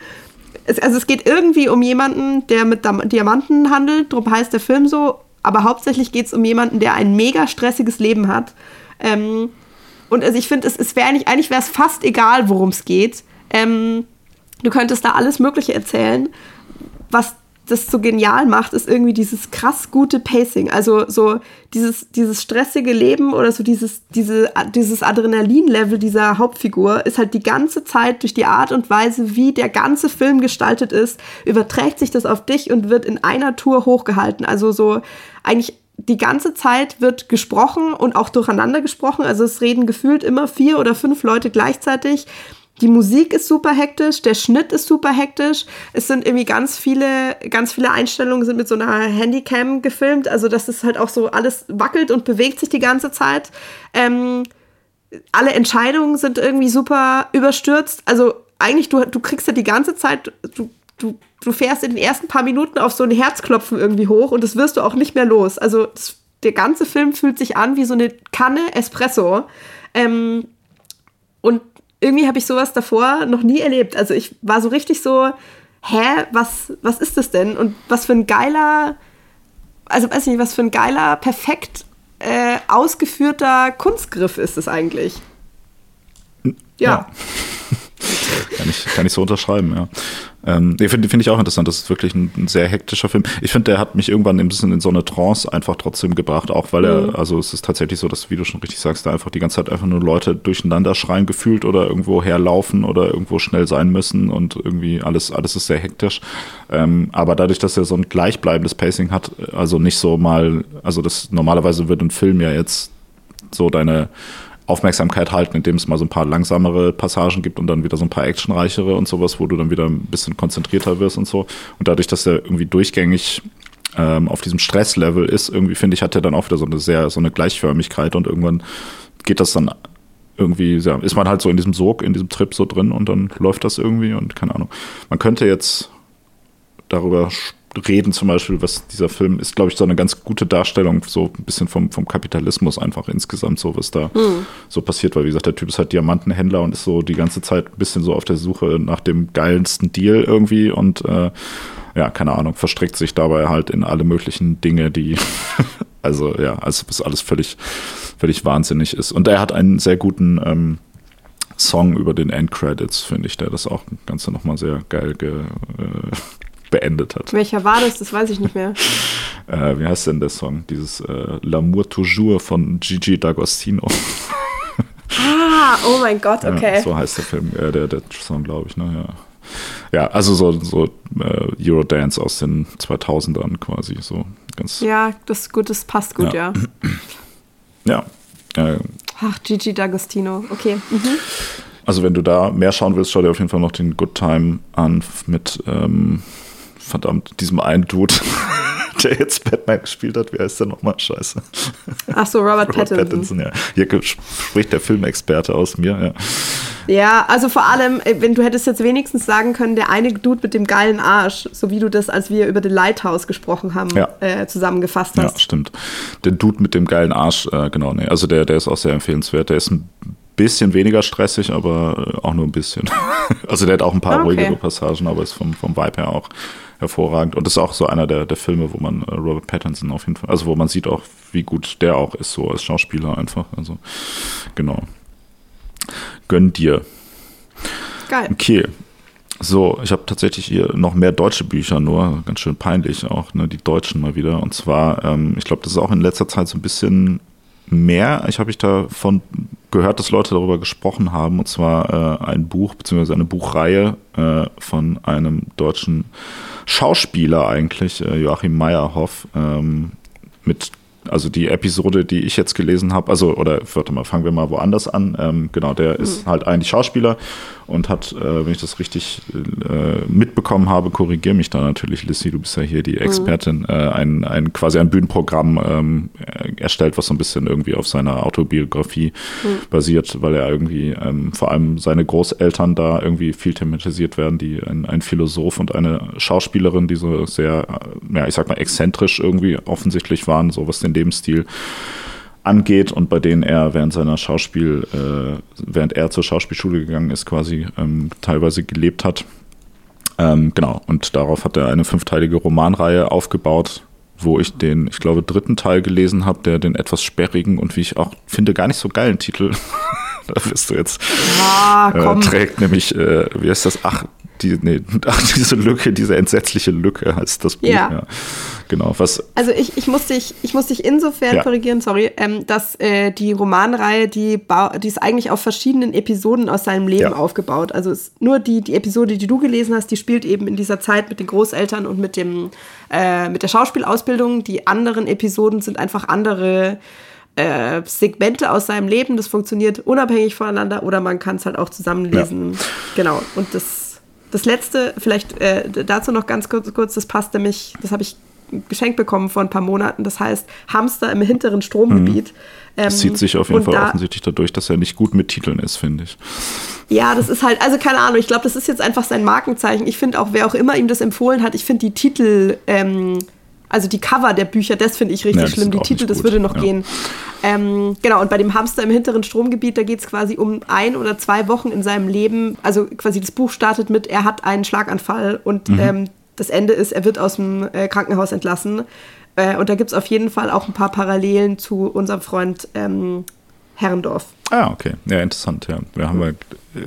also es geht irgendwie um jemanden, der mit Diamanten handelt, darum heißt der Film so, aber hauptsächlich geht es um jemanden, der ein mega stressiges Leben hat. Ähm, und also ich finde, es, es wäre eigentlich, eigentlich wäre es fast egal, worum es geht. Ähm, du könntest da alles Mögliche erzählen. Was das so genial macht, ist irgendwie dieses krass gute Pacing. Also so dieses, dieses stressige Leben oder so dieses, diese, dieses Adrenalin-Level dieser Hauptfigur ist halt die ganze Zeit durch die Art und Weise, wie der ganze Film gestaltet ist, überträgt sich das auf dich und wird in einer Tour hochgehalten. Also so eigentlich die ganze Zeit wird gesprochen und auch durcheinander gesprochen. Also es reden gefühlt immer vier oder fünf Leute gleichzeitig. Die Musik ist super hektisch, der Schnitt ist super hektisch. Es sind irgendwie ganz viele, ganz viele Einstellungen sind mit so einer Handycam gefilmt, also dass es halt auch so alles wackelt und bewegt sich die ganze Zeit. Ähm, alle Entscheidungen sind irgendwie super überstürzt. Also eigentlich, du, du kriegst ja die ganze Zeit, du, du, du fährst in den ersten paar Minuten auf so ein Herzklopfen irgendwie hoch und das wirst du auch nicht mehr los. Also das, der ganze Film fühlt sich an wie so eine Kanne Espresso. Ähm, und irgendwie habe ich sowas davor noch nie erlebt. Also ich war so richtig so, hä, was, was ist das denn? Und was für ein geiler, also weiß nicht, was für ein geiler, perfekt äh, ausgeführter Kunstgriff ist es eigentlich. Ja. ja. [LAUGHS] kann, ich, kann ich so unterschreiben, ja. Ähm, nee, finde find ich auch interessant. Das ist wirklich ein, ein sehr hektischer Film. Ich finde, der hat mich irgendwann ein bisschen in so eine Trance einfach trotzdem gebracht, auch weil er, mhm. also es ist tatsächlich so, dass, wie du schon richtig sagst, da einfach die ganze Zeit einfach nur Leute durcheinander schreien gefühlt oder irgendwo herlaufen oder irgendwo schnell sein müssen und irgendwie alles, alles ist sehr hektisch. Ähm, aber dadurch, dass er so ein gleichbleibendes Pacing hat, also nicht so mal, also das normalerweise wird ein Film ja jetzt so deine Aufmerksamkeit halten, indem es mal so ein paar langsamere Passagen gibt und dann wieder so ein paar actionreichere und sowas, wo du dann wieder ein bisschen konzentrierter wirst und so. Und dadurch, dass er irgendwie durchgängig ähm, auf diesem Stresslevel ist, irgendwie finde ich, hat er dann auch wieder so eine sehr, so eine Gleichförmigkeit und irgendwann geht das dann irgendwie, ja, ist man halt so in diesem Sog, in diesem Trip so drin und dann läuft das irgendwie und keine Ahnung. Man könnte jetzt darüber sprechen, reden, zum Beispiel, was dieser Film ist, glaube ich, so eine ganz gute Darstellung, so ein bisschen vom, vom Kapitalismus einfach insgesamt, so was da mhm. so passiert, weil wie gesagt, der Typ ist halt Diamantenhändler und ist so die ganze Zeit ein bisschen so auf der Suche nach dem geilsten Deal irgendwie und äh, ja, keine Ahnung, verstrickt sich dabei halt in alle möglichen Dinge, die [LAUGHS] also ja, also was alles völlig, völlig wahnsinnig ist. Und er hat einen sehr guten ähm, Song über den Endcredits, finde ich, der das auch Ganze nochmal sehr geil ge, äh, beendet hat. Welcher war das? Das weiß ich nicht mehr. [LAUGHS] äh, wie heißt denn der Song? Dieses äh, L'amour toujours von Gigi D'Agostino. [LAUGHS] ah, oh mein Gott, okay. Ja, so heißt der Film, äh, der, der Song, glaube ich. Ne? Ja. Ja, also so, so äh, Eurodance aus den 2000ern quasi. So ganz ja, das gut, das passt gut, ja. Ja. [CLEARS THROAT] ja äh, Ach, Gigi D'Agostino, okay. Mhm. Also wenn du da mehr schauen willst, schau dir auf jeden Fall noch den Good Time an mit ähm, verdammt, diesem einen Dude, [LAUGHS] der jetzt Batman gespielt hat. Wie heißt der nochmal? Scheiße. Ach so, Robert, Robert Pattinson. Pattinson. ja. Hier spricht der Filmexperte aus mir, ja. Ja, also vor allem, äh, wenn du hättest jetzt wenigstens sagen können, der eine Dude mit dem geilen Arsch, so wie du das, als wir über The Lighthouse gesprochen haben, ja. äh, zusammengefasst hast. Ja, stimmt. Der Dude mit dem geilen Arsch, äh, genau, nee. Also der, der ist auch sehr empfehlenswert. Der ist ein bisschen weniger stressig, aber auch nur ein bisschen. [LAUGHS] also der hat auch ein paar okay. ruhigere Passagen, aber ist vom, vom Vibe her auch hervorragend. Und das ist auch so einer der, der Filme, wo man äh, Robert Pattinson auf jeden Fall, also wo man sieht auch, wie gut der auch ist, so als Schauspieler einfach. Also, genau. Gönn dir. Geil. Okay. So, ich habe tatsächlich hier noch mehr deutsche Bücher, nur ganz schön peinlich auch, ne, die Deutschen mal wieder. Und zwar, ähm, ich glaube, das ist auch in letzter Zeit so ein bisschen mehr. Ich habe ich davon gehört, dass Leute darüber gesprochen haben, und zwar äh, ein Buch beziehungsweise eine Buchreihe äh, von einem deutschen Schauspieler eigentlich, äh, Joachim Meyerhoff, ähm, mit also die Episode, die ich jetzt gelesen habe, also, oder warte mal, fangen wir mal woanders an. Ähm, genau, der mhm. ist halt eigentlich Schauspieler und hat, äh, wenn ich das richtig äh, mitbekommen habe, korrigiere mich da natürlich, Lissy, du bist ja hier die mhm. Expertin, mhm. äh, ein, ein quasi ein Bühnenprogramm ähm, erstellt, was so ein bisschen irgendwie auf seiner Autobiografie mhm. basiert, weil er irgendwie ähm, vor allem seine Großeltern da irgendwie viel thematisiert werden, die ein, ein Philosoph und eine Schauspielerin, die so sehr, äh, ja, ich sag mal, exzentrisch irgendwie offensichtlich waren, so was den Lebensstil angeht und bei denen er während seiner Schauspiel, äh, während er zur Schauspielschule gegangen ist, quasi ähm, teilweise gelebt hat. Ähm, genau, und darauf hat er eine fünfteilige Romanreihe aufgebaut, wo ich den, ich glaube, dritten Teil gelesen habe, der den etwas sperrigen und wie ich auch finde, gar nicht so geilen Titel, [LAUGHS] da wirst du jetzt, ah, äh, trägt, nämlich, äh, wie heißt das? Ach, die, nee, [LAUGHS] diese Lücke, diese entsetzliche Lücke heißt das Buch. Ja. ja. Genau. Was also ich, ich, muss dich, ich muss dich insofern ja. korrigieren, sorry, ähm, dass äh, die Romanreihe, die, die ist eigentlich auf verschiedenen Episoden aus seinem Leben ja. aufgebaut. Also nur die, die Episode, die du gelesen hast, die spielt eben in dieser Zeit mit den Großeltern und mit, dem, äh, mit der Schauspielausbildung. Die anderen Episoden sind einfach andere äh, Segmente aus seinem Leben. Das funktioniert unabhängig voneinander oder man kann es halt auch zusammenlesen. Ja. Genau. Und das das letzte, vielleicht äh, dazu noch ganz kurz, kurz, das passt nämlich, das habe ich geschenkt bekommen vor ein paar Monaten. Das heißt Hamster im hinteren Stromgebiet. Mhm. Das zieht sich auf jeden Fall da, offensichtlich dadurch, dass er nicht gut mit Titeln ist, finde ich. Ja, das ist halt, also keine Ahnung, ich glaube, das ist jetzt einfach sein Markenzeichen. Ich finde auch, wer auch immer ihm das empfohlen hat, ich finde die Titel ähm, also die Cover der Bücher, das finde ich richtig ja, schlimm. Die Titel, das würde noch ja. gehen. Ähm, genau, und bei dem Hamster im hinteren Stromgebiet, da geht es quasi um ein oder zwei Wochen in seinem Leben. Also quasi das Buch startet mit, er hat einen Schlaganfall und mhm. ähm, das Ende ist, er wird aus dem äh, Krankenhaus entlassen. Äh, und da gibt es auf jeden Fall auch ein paar Parallelen zu unserem Freund ähm, Herrendorf. Ah, okay. Ja, interessant, ja. Wir haben ja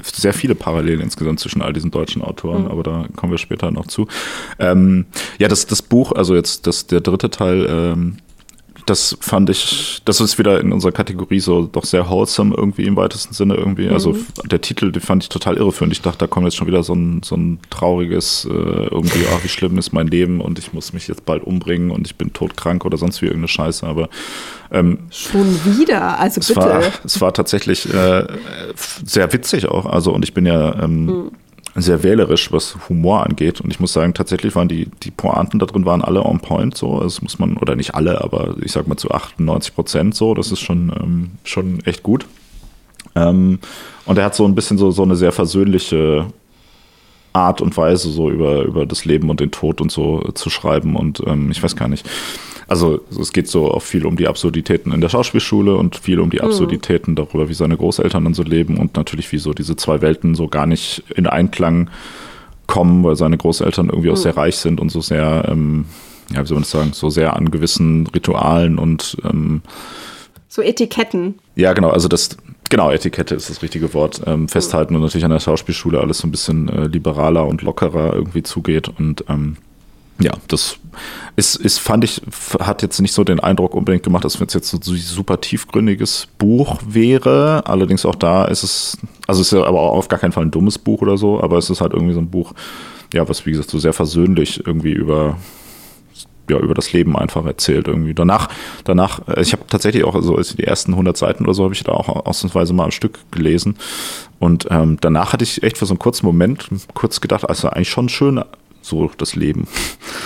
sehr viele Parallelen insgesamt zwischen all diesen deutschen Autoren, mhm. aber da kommen wir später noch zu. Ähm, ja, das, das Buch, also jetzt das, der dritte Teil, ähm, das fand ich, das ist wieder in unserer Kategorie so doch sehr wholesome irgendwie im weitesten Sinne irgendwie. Also mhm. Also der Titel, den fand ich total irreführend. Ich dachte, da kommt jetzt schon wieder so ein, so ein trauriges, äh, irgendwie, ach, wie schlimm ist mein Leben und ich muss mich jetzt bald umbringen und ich bin todkrank oder sonst wie irgendeine Scheiße. Aber ähm, schon wieder, also bitte. Es war, es war tatsächlich äh, sehr witzig auch. Also und ich bin ja ähm, mhm sehr wählerisch, was Humor angeht. Und ich muss sagen, tatsächlich waren die, die Pointen da drin waren alle on point so. Das muss man, oder nicht alle, aber ich sag mal zu 98 Prozent so. Das ist schon, ähm, schon echt gut. Ähm, und er hat so ein bisschen so, so eine sehr versöhnliche Art und Weise, so über, über das Leben und den Tod und so zu schreiben. Und ähm, ich weiß gar nicht. Also es geht so auch viel um die Absurditäten in der Schauspielschule und viel um die mhm. Absurditäten mhm. darüber, wie seine Großeltern dann so leben und natürlich wie so diese zwei Welten so gar nicht in Einklang kommen, weil seine Großeltern irgendwie auch mhm. sehr reich sind und so sehr, ähm, ja, wie soll man das sagen, so sehr an gewissen Ritualen und ähm, so Etiketten. Ja, genau, also das, genau, Etikette ist das richtige Wort, ähm, festhalten und natürlich an der Schauspielschule alles so ein bisschen äh, liberaler und lockerer irgendwie zugeht und ähm, ja, das ist, ist, fand ich, hat jetzt nicht so den Eindruck unbedingt gemacht, dass es jetzt so ein super tiefgründiges Buch wäre. Allerdings auch da ist es, also es ist ja aber auch auf gar keinen Fall ein dummes Buch oder so, aber es ist halt irgendwie so ein Buch, ja, was wie gesagt so sehr versöhnlich irgendwie über ja, über das Leben einfach erzählt irgendwie. Danach, danach, äh, ich habe tatsächlich auch so also die ersten 100 Seiten oder so habe ich da auch ausnahmsweise mal ein Stück gelesen und ähm, danach hatte ich echt für so einen kurzen Moment kurz gedacht, also eigentlich schon schön so das Leben.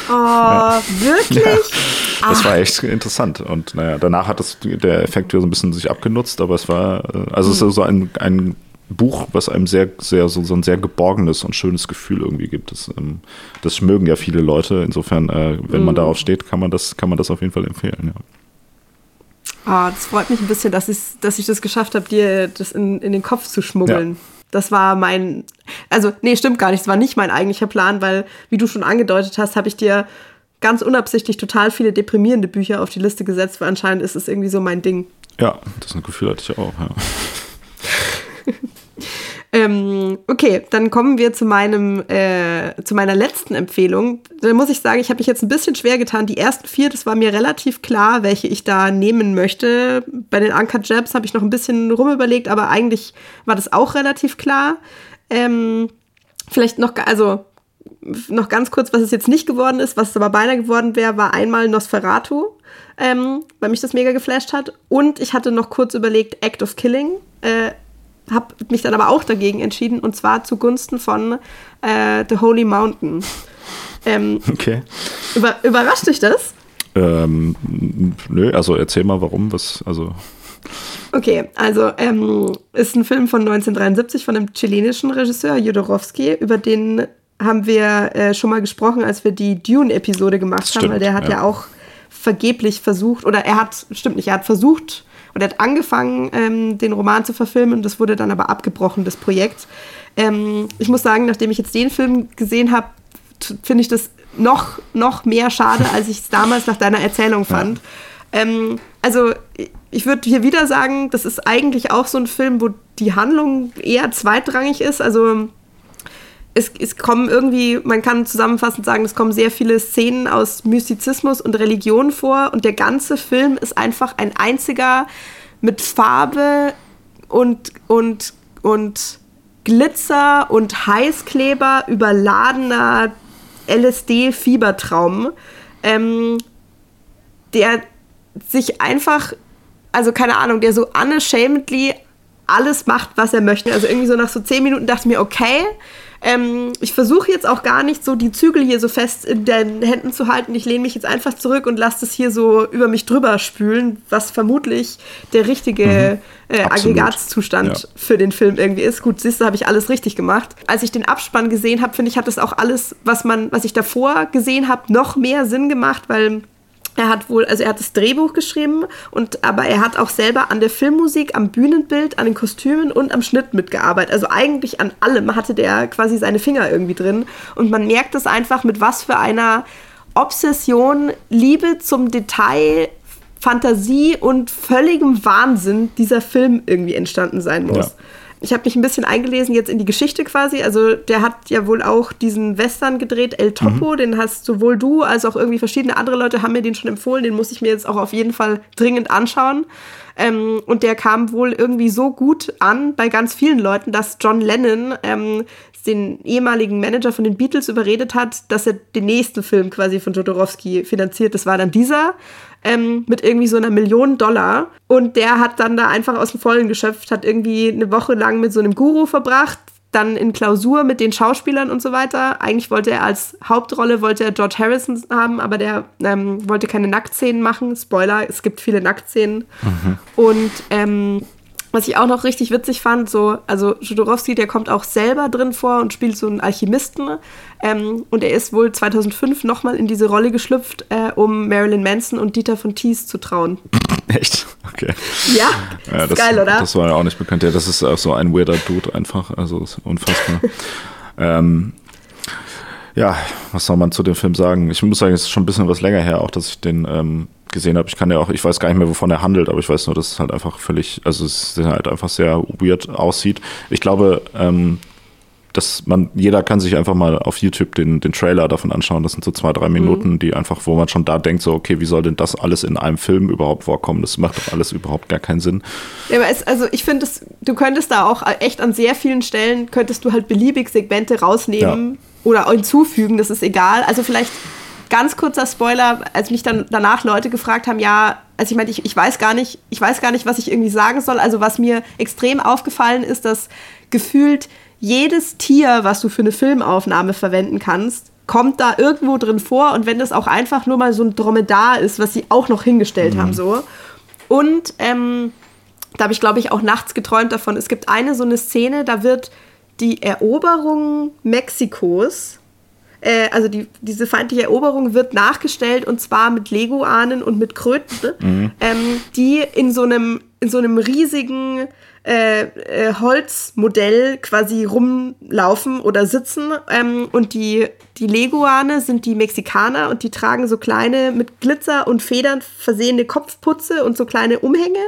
Oh, [LAUGHS] ja. wirklich? Ja, das war echt interessant. Und naja, danach hat das, der Effekt wieder so ein bisschen sich abgenutzt, aber es war, äh, also es ist so ein, ein Buch, was einem sehr, sehr, so, so ein sehr geborgenes und schönes Gefühl irgendwie gibt. Das, ähm, das mögen ja viele Leute. Insofern, äh, wenn man mhm. darauf steht, kann man das, kann man das auf jeden Fall empfehlen, ja. Ah, das freut mich ein bisschen, dass ich, dass ich das geschafft habe, dir das in, in den Kopf zu schmuggeln. Ja. Das war mein, also nee, stimmt gar nicht, es war nicht mein eigentlicher Plan, weil, wie du schon angedeutet hast, habe ich dir ganz unabsichtlich total viele deprimierende Bücher auf die Liste gesetzt, weil anscheinend ist es irgendwie so mein Ding. Ja, das Gefühl hatte ich auch, ja. [LAUGHS] Ähm, okay, dann kommen wir zu meinem, äh, zu meiner letzten Empfehlung. Da muss ich sagen, ich habe mich jetzt ein bisschen schwer getan. Die ersten vier, das war mir relativ klar, welche ich da nehmen möchte. Bei den Anker Jabs habe ich noch ein bisschen rumüberlegt, aber eigentlich war das auch relativ klar. Ähm, vielleicht noch, also noch ganz kurz, was es jetzt nicht geworden ist, was es aber beinahe geworden wäre, war einmal Nosferatu, ähm, weil mich das mega geflasht hat. Und ich hatte noch kurz überlegt, Act of Killing. Äh, habe mich dann aber auch dagegen entschieden und zwar zugunsten von äh, The Holy Mountain. Ähm, okay. Über, überrascht dich das? Ähm, nö, also erzähl mal, warum, was, also. Okay, also ähm, ist ein Film von 1973 von einem chilenischen Regisseur, Jodorowsky, über den haben wir äh, schon mal gesprochen, als wir die Dune-Episode gemacht stimmt, haben, weil der hat ja. ja auch vergeblich versucht, oder er hat, stimmt nicht, er hat versucht, und er hat angefangen, ähm, den Roman zu verfilmen und das wurde dann aber abgebrochen, das Projekt. Ähm, ich muss sagen, nachdem ich jetzt den Film gesehen habe, finde ich das noch, noch mehr schade, als ich es [LAUGHS] damals nach deiner Erzählung fand. Ja. Ähm, also ich würde hier wieder sagen, das ist eigentlich auch so ein Film, wo die Handlung eher zweitrangig ist. Also es, es kommen irgendwie, man kann zusammenfassend sagen, es kommen sehr viele Szenen aus Mystizismus und Religion vor und der ganze Film ist einfach ein einziger mit Farbe und, und, und Glitzer und Heißkleber überladener LSD-Fiebertraum, ähm, der sich einfach, also keine Ahnung, der so unashamedly alles macht, was er möchte. Also irgendwie so nach so zehn Minuten dachte ich mir, okay, ähm, ich versuche jetzt auch gar nicht so die Zügel hier so fest in den Händen zu halten. Ich lehne mich jetzt einfach zurück und lasse das hier so über mich drüber spülen, was vermutlich der richtige mhm. äh, Aggregatzustand ja. für den Film irgendwie ist. Gut, siehst du, habe ich alles richtig gemacht. Als ich den Abspann gesehen habe, finde ich, hat das auch alles, was man, was ich davor gesehen habe, noch mehr Sinn gemacht, weil er hat wohl, also er hat das Drehbuch geschrieben und aber er hat auch selber an der Filmmusik, am Bühnenbild, an den Kostümen und am Schnitt mitgearbeitet. Also eigentlich an allem hatte der quasi seine Finger irgendwie drin und man merkt es einfach mit was für einer Obsession, Liebe zum Detail, Fantasie und völligem Wahnsinn dieser Film irgendwie entstanden sein muss. Ja. Ich habe mich ein bisschen eingelesen jetzt in die Geschichte quasi. Also der hat ja wohl auch diesen Western gedreht, El Topo. Mhm. Den hast sowohl du als auch irgendwie verschiedene andere Leute haben mir den schon empfohlen. Den muss ich mir jetzt auch auf jeden Fall dringend anschauen. Ähm, und der kam wohl irgendwie so gut an bei ganz vielen Leuten, dass John Lennon ähm, den ehemaligen Manager von den Beatles überredet hat, dass er den nächsten Film quasi von Jodorowsky finanziert. Das war dann dieser ähm, mit irgendwie so einer Million Dollar. Und der hat dann da einfach aus dem Vollen geschöpft, hat irgendwie eine Woche lang mit so einem Guru verbracht, dann in Klausur mit den Schauspielern und so weiter. Eigentlich wollte er als Hauptrolle wollte er George Harrison haben, aber der ähm, wollte keine Nacktszenen machen. Spoiler, es gibt viele Nacktszenen. Mhm. Und ähm, was ich auch noch richtig witzig fand, so, also Jodorowsky, der kommt auch selber drin vor und spielt so einen Alchemisten. Ähm, und er ist wohl 2005 nochmal in diese Rolle geschlüpft, äh, um Marilyn Manson und Dieter von Thies zu trauen. [LAUGHS] Echt? Okay. Ja, ja das, geil, oder? Das war ja auch nicht bekannt. Ja, das ist auch so ein weirder Dude einfach. Also ist unfassbar. [LAUGHS] ähm, ja, was soll man zu dem Film sagen? Ich muss sagen, es ist schon ein bisschen was länger her, auch dass ich den ähm, gesehen habe. Ich kann ja auch, ich weiß gar nicht mehr, wovon er handelt, aber ich weiß nur, dass es halt einfach völlig, also es halt einfach sehr weird aussieht. Ich glaube, ähm, dass man, jeder kann sich einfach mal auf YouTube den, den Trailer davon anschauen. Das sind so zwei, drei Minuten, mhm. die einfach, wo man schon da denkt, so, okay, wie soll denn das alles in einem Film überhaupt vorkommen? Das macht doch alles überhaupt gar keinen Sinn. Ja, aber es, also ich finde, du könntest da auch echt an sehr vielen Stellen, könntest du halt beliebig Segmente rausnehmen ja. Oder hinzufügen, das ist egal. Also vielleicht ganz kurzer Spoiler, als mich dann danach Leute gefragt haben, ja, also ich meine, ich, ich weiß gar nicht, ich weiß gar nicht, was ich irgendwie sagen soll. Also was mir extrem aufgefallen ist, dass gefühlt jedes Tier, was du für eine Filmaufnahme verwenden kannst, kommt da irgendwo drin vor und wenn das auch einfach nur mal so ein Dromedar ist, was sie auch noch hingestellt mhm. haben, so. Und ähm, da habe ich, glaube ich, auch nachts geträumt davon. Es gibt eine so eine Szene, da wird die Eroberung Mexikos äh, also die, diese feindliche Eroberung wird nachgestellt und zwar mit Lego-Ahnen und mit Kröten, mhm. ähm, die in so einem, in so einem riesigen äh, äh, Holzmodell quasi rumlaufen oder sitzen. Ähm, und die, die Leguane sind die Mexikaner und die tragen so kleine mit Glitzer und Federn versehene Kopfputze und so kleine Umhänge.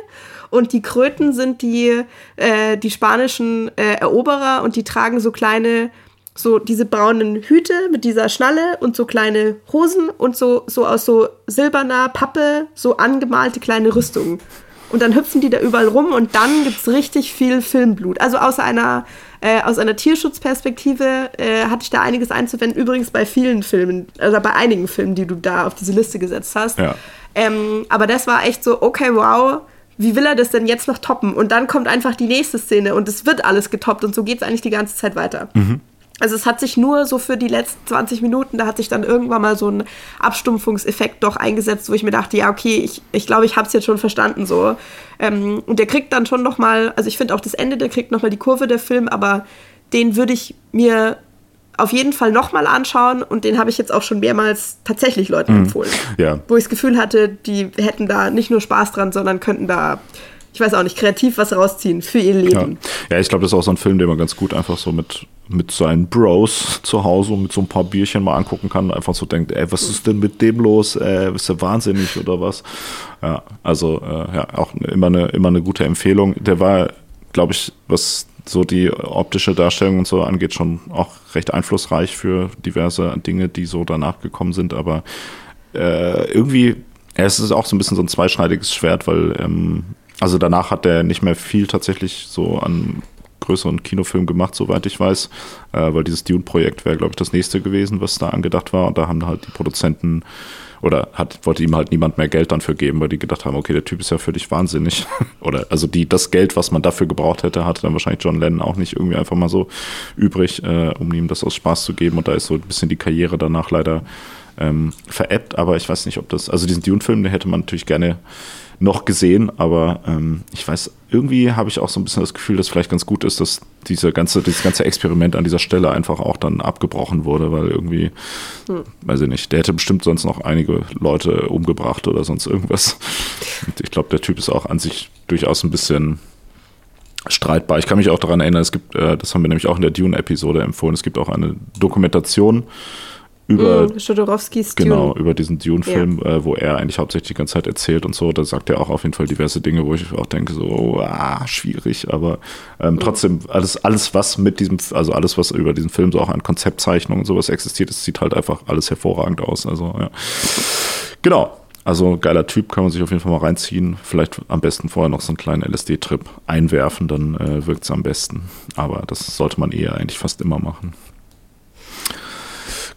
Und die Kröten sind die, äh, die spanischen äh, Eroberer und die tragen so kleine so diese braunen Hüte mit dieser Schnalle und so kleine Hosen und so, so aus so silberner Pappe so angemalte kleine Rüstungen. Und dann hüpfen die da überall rum und dann gibt es richtig viel Filmblut. Also aus einer, äh, aus einer Tierschutzperspektive äh, hatte ich da einiges einzuwenden. Übrigens bei vielen Filmen, also bei einigen Filmen, die du da auf diese Liste gesetzt hast. Ja. Ähm, aber das war echt so, okay, wow, wie will er das denn jetzt noch toppen? Und dann kommt einfach die nächste Szene und es wird alles getoppt und so geht es eigentlich die ganze Zeit weiter. Mhm. Also es hat sich nur so für die letzten 20 Minuten, da hat sich dann irgendwann mal so ein Abstumpfungseffekt doch eingesetzt, wo ich mir dachte, ja, okay, ich, ich glaube, ich habe es jetzt schon verstanden so. Ähm, und der kriegt dann schon noch mal, also ich finde auch das Ende, der kriegt noch mal die Kurve der Film, aber den würde ich mir auf jeden Fall noch mal anschauen und den habe ich jetzt auch schon mehrmals tatsächlich Leuten mhm. empfohlen. Ja. Wo ich das Gefühl hatte, die hätten da nicht nur Spaß dran, sondern könnten da ich weiß auch nicht, kreativ was rausziehen für ihr Leben. Ja, ja ich glaube, das ist auch so ein Film, den man ganz gut einfach so mit, mit seinen Bros zu Hause mit so ein paar Bierchen mal angucken kann. Einfach so denkt, ey, was ist denn mit dem los? Äh, ist der wahnsinnig oder was? Ja, also äh, ja, auch immer eine, immer eine gute Empfehlung. Der war, glaube ich, was so die optische Darstellung und so angeht, schon auch recht einflussreich für diverse Dinge, die so danach gekommen sind. Aber äh, irgendwie, ja, es ist auch so ein bisschen so ein zweischneidiges Schwert, weil ähm, also danach hat er nicht mehr viel tatsächlich so an größeren Kinofilmen gemacht, soweit ich weiß, äh, weil dieses Dune-Projekt wäre, glaube ich, das nächste gewesen, was da angedacht war. Und da haben halt die Produzenten oder hat, wollte ihm halt niemand mehr Geld dann für geben, weil die gedacht haben, okay, der Typ ist ja völlig wahnsinnig. [LAUGHS] oder also die, das Geld, was man dafür gebraucht hätte, hatte dann wahrscheinlich John Lennon auch nicht irgendwie einfach mal so übrig, äh, um ihm das aus Spaß zu geben. Und da ist so ein bisschen die Karriere danach leider ähm, veräppt. Aber ich weiß nicht, ob das, also diesen Dune-Film, den hätte man natürlich gerne noch gesehen, aber ähm, ich weiß, irgendwie habe ich auch so ein bisschen das Gefühl, dass vielleicht ganz gut ist, dass diese ganze, dieses ganze Experiment an dieser Stelle einfach auch dann abgebrochen wurde, weil irgendwie, hm. weiß ich nicht, der hätte bestimmt sonst noch einige Leute umgebracht oder sonst irgendwas. Und ich glaube, der Typ ist auch an sich durchaus ein bisschen streitbar. Ich kann mich auch daran erinnern, es gibt, äh, das haben wir nämlich auch in der Dune-Episode empfohlen, es gibt auch eine Dokumentation über mm, genau Dune. über diesen Dune-Film, ja. äh, wo er eigentlich hauptsächlich die ganze Zeit erzählt und so. Da sagt er auch auf jeden Fall diverse Dinge, wo ich auch denke so oh, ah, schwierig, aber ähm, mm. trotzdem alles alles was mit diesem also alles was über diesen Film so auch an Konzeptzeichnungen und sowas existiert, es sieht halt einfach alles hervorragend aus. Also ja, genau. Also geiler Typ, kann man sich auf jeden Fall mal reinziehen. Vielleicht am besten vorher noch so einen kleinen LSD-Trip einwerfen, dann äh, wirkt es am besten. Aber das sollte man eher eigentlich fast immer machen.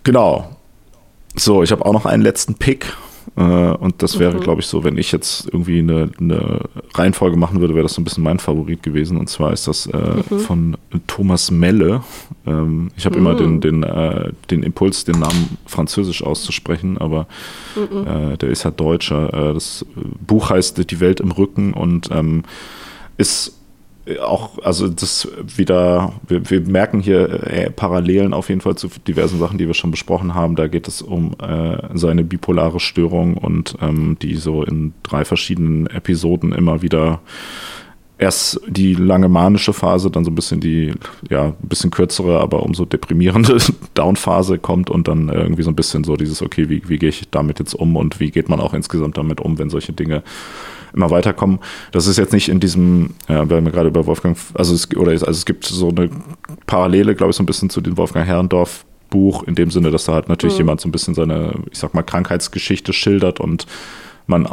Genau. So, ich habe auch noch einen letzten Pick äh, und das wäre, mhm. glaube ich, so, wenn ich jetzt irgendwie eine, eine Reihenfolge machen würde, wäre das so ein bisschen mein Favorit gewesen. Und zwar ist das äh, mhm. von Thomas Melle. Ähm, ich habe mhm. immer den, den, äh, den Impuls, den Namen französisch auszusprechen, aber mhm. äh, der ist ja Deutscher. Äh, das Buch heißt Die Welt im Rücken und ähm, ist auch, also das wieder, wir, wir merken hier äh, Parallelen auf jeden Fall zu diversen Sachen, die wir schon besprochen haben. Da geht es um äh, seine bipolare Störung und ähm, die so in drei verschiedenen Episoden immer wieder erst die lange manische Phase, dann so ein bisschen die, ja, ein bisschen kürzere, aber umso deprimierende [LAUGHS] Downphase kommt und dann irgendwie so ein bisschen so dieses, okay, wie, wie gehe ich damit jetzt um und wie geht man auch insgesamt damit um, wenn solche Dinge immer weiterkommen. Das ist jetzt nicht in diesem, äh, wir haben ja gerade über Wolfgang, also es, oder also es gibt so eine Parallele, glaube ich, so ein bisschen zu dem Wolfgang Herrendorf Buch, in dem Sinne, dass da halt natürlich mhm. jemand so ein bisschen seine, ich sag mal, Krankheitsgeschichte schildert und man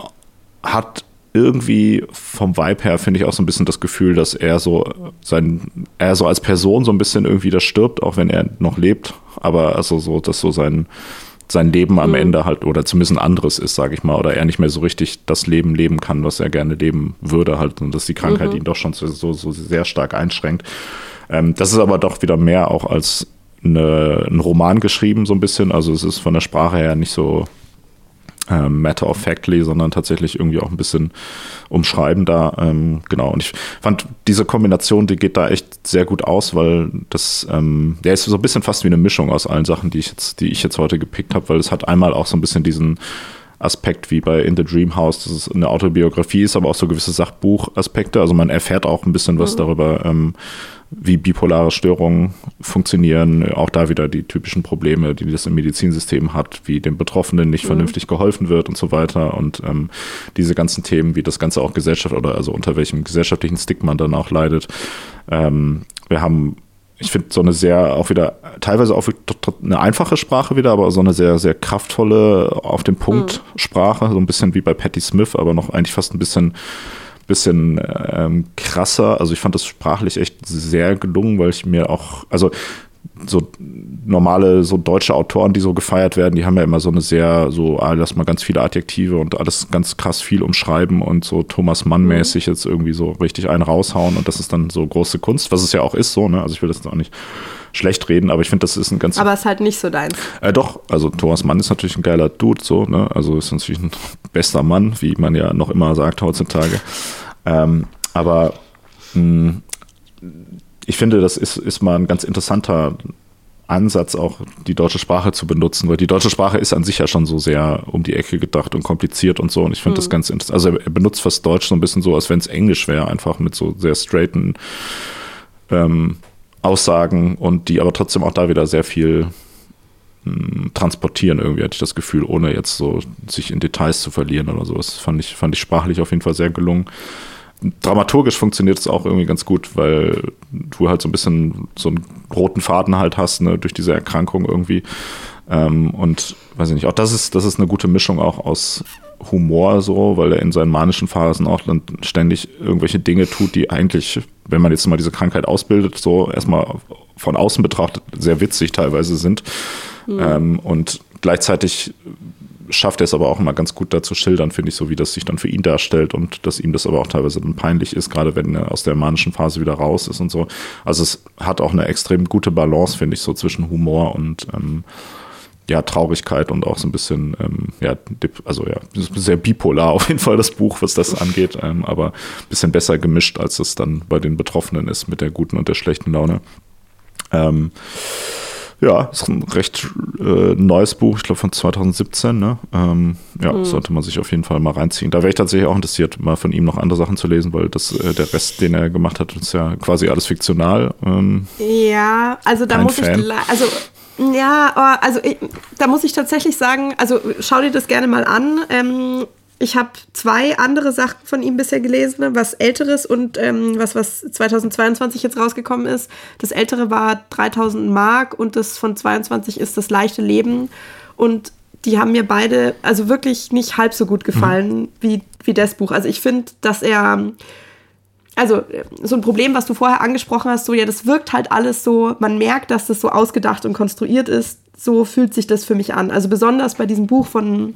hat irgendwie vom Vibe her finde ich auch so ein bisschen das Gefühl, dass er so sein, er so als Person so ein bisschen irgendwie da stirbt, auch wenn er noch lebt, aber also so, dass so sein, sein Leben am mhm. Ende halt oder zumindest ein anderes ist, sage ich mal, oder er nicht mehr so richtig das Leben leben kann, was er gerne leben würde halt und dass die Krankheit mhm. ihn doch schon so, so, so sehr stark einschränkt. Ähm, das ist aber doch wieder mehr auch als eine, ein Roman geschrieben so ein bisschen, also es ist von der Sprache her nicht so ähm, matter of factly, sondern tatsächlich irgendwie auch ein bisschen umschreiben da. Ähm, genau. Und ich fand diese Kombination, die geht da echt sehr gut aus, weil das, ähm, der ist so ein bisschen fast wie eine Mischung aus allen Sachen, die ich jetzt, die ich jetzt heute gepickt habe, weil es hat einmal auch so ein bisschen diesen Aspekt wie bei In the Dream House, dass es eine Autobiografie ist, aber auch so gewisse Sachbuchaspekte. Also man erfährt auch ein bisschen was mhm. darüber, ähm, wie bipolare Störungen funktionieren. Auch da wieder die typischen Probleme, die das im Medizinsystem hat, wie dem Betroffenen nicht mhm. vernünftig geholfen wird und so weiter. Und ähm, diese ganzen Themen, wie das Ganze auch Gesellschaft oder also unter welchem gesellschaftlichen Stick man dann auch leidet. Ähm, wir haben ich finde so eine sehr, auch wieder, teilweise auch eine einfache Sprache wieder, aber so eine sehr, sehr kraftvolle, auf den Punkt mhm. Sprache, so ein bisschen wie bei Patti Smith, aber noch eigentlich fast ein bisschen bisschen ähm, krasser. Also ich fand das sprachlich echt sehr gelungen, weil ich mir auch, also so normale, so deutsche Autoren, die so gefeiert werden, die haben ja immer so eine sehr, so, ah, lass mal ganz viele Adjektive und alles ganz krass viel umschreiben und so Thomas Mann-mäßig jetzt irgendwie so richtig einen raushauen und das ist dann so große Kunst, was es ja auch ist, so, ne? Also ich will das auch nicht schlecht reden, aber ich finde, das ist ein ganz. Aber es ist halt nicht so deins. Äh, doch, also Thomas Mann ist natürlich ein geiler Dude, so, ne? Also ist natürlich ein bester Mann, wie man ja noch immer sagt heutzutage. Ähm, aber mh, hm, ich finde, das ist, ist mal ein ganz interessanter Ansatz, auch die deutsche Sprache zu benutzen, weil die deutsche Sprache ist an sich ja schon so sehr um die Ecke gedacht und kompliziert und so. Und ich finde mhm. das ganz interessant. Also er benutzt fast Deutsch so ein bisschen so, als wenn es Englisch wäre, einfach mit so sehr straighten ähm, Aussagen und die aber trotzdem auch da wieder sehr viel mh, hm, transportieren, irgendwie hatte ich das Gefühl, ohne jetzt so sich in Details zu verlieren oder so. Das fand ich, fand ich sprachlich auf jeden Fall sehr gelungen dramaturgisch funktioniert es auch irgendwie ganz gut, weil du halt so ein bisschen so einen roten Faden halt hast, ne, durch diese Erkrankung irgendwie. Ähm, und weiß ich nicht, auch das ist, das ist eine gute Mischung auch aus Humor so, weil er in seinen manischen Phasen auch dann ständig irgendwelche Dinge tut, die eigentlich, wenn man jetzt mal diese Krankheit ausbildet, so erstmal von außen betrachtet sehr witzig teilweise sind. Mhm. Ähm, und gleichzeitig schafft er es aber auch immer ganz gut dazu schildern, finde ich, so wie das sich dann für ihn darstellt und dass ihm das aber auch teilweise dann peinlich ist, gerade wenn er aus der manischen Phase wieder raus ist und so. Also es hat auch eine extrem gute Balance, finde ich, so zwischen Humor und ähm, ja, Traurigkeit und auch so ein bisschen, ähm, ja, also ja, sehr bipolar auf jeden Fall das Buch, was das angeht, ähm, aber ein bisschen besser gemischt, als es dann bei den Betroffenen ist mit der guten und der schlechten Laune. Ähm, ja, ist ein recht äh, neues Buch, ich glaube von 2017. Ne? Ähm, ja, mhm. sollte man sich auf jeden Fall mal reinziehen. Da wäre ich tatsächlich auch interessiert, mal von ihm noch andere Sachen zu lesen, weil das, äh, der Rest, den er gemacht hat, ist ja quasi alles fiktional. Ähm, ja, also da muss Fan. ich, also Ja, oh, also ich, da muss ich tatsächlich sagen, also schau dir das gerne mal an. Ähm, ich habe zwei andere Sachen von ihm bisher gelesen, was älteres und ähm, was, was 2022 jetzt rausgekommen ist. Das ältere war 3000 Mark und das von 22 ist das leichte Leben. Und die haben mir beide also wirklich nicht halb so gut gefallen mhm. wie, wie das Buch. Also ich finde, dass er also so ein Problem, was du vorher angesprochen hast, so ja, das wirkt halt alles so, man merkt, dass das so ausgedacht und konstruiert ist. So fühlt sich das für mich an. Also besonders bei diesem Buch von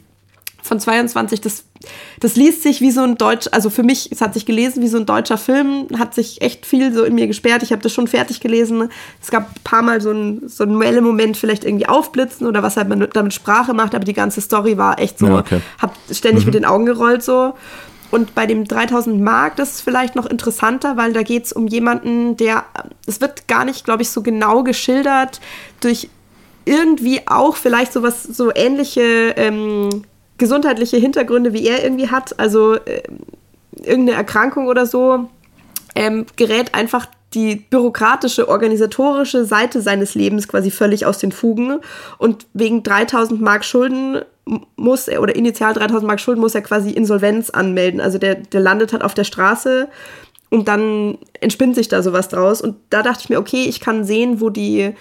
von 22, das, das liest sich wie so ein deutsch, also für mich, es hat sich gelesen wie so ein deutscher Film, hat sich echt viel so in mir gesperrt. Ich habe das schon fertig gelesen. Es gab ein paar Mal so ein, so ein Moment vielleicht irgendwie aufblitzen oder was halt man damit Sprache macht, aber die ganze Story war echt so, ja, okay. hab ständig mhm. mit den Augen gerollt so. Und bei dem 3000 Mark, das ist vielleicht noch interessanter, weil da geht es um jemanden, der, es wird gar nicht, glaube ich, so genau geschildert, durch irgendwie auch vielleicht sowas, so ähnliche ähm, gesundheitliche Hintergründe, wie er irgendwie hat, also äh, irgendeine Erkrankung oder so, ähm, gerät einfach die bürokratische, organisatorische Seite seines Lebens quasi völlig aus den Fugen. Und wegen 3000 Mark Schulden muss er, oder initial 3000 Mark Schulden, muss er quasi Insolvenz anmelden. Also der, der landet halt auf der Straße und dann entspinnt sich da sowas draus. Und da dachte ich mir, okay, ich kann sehen, wo die,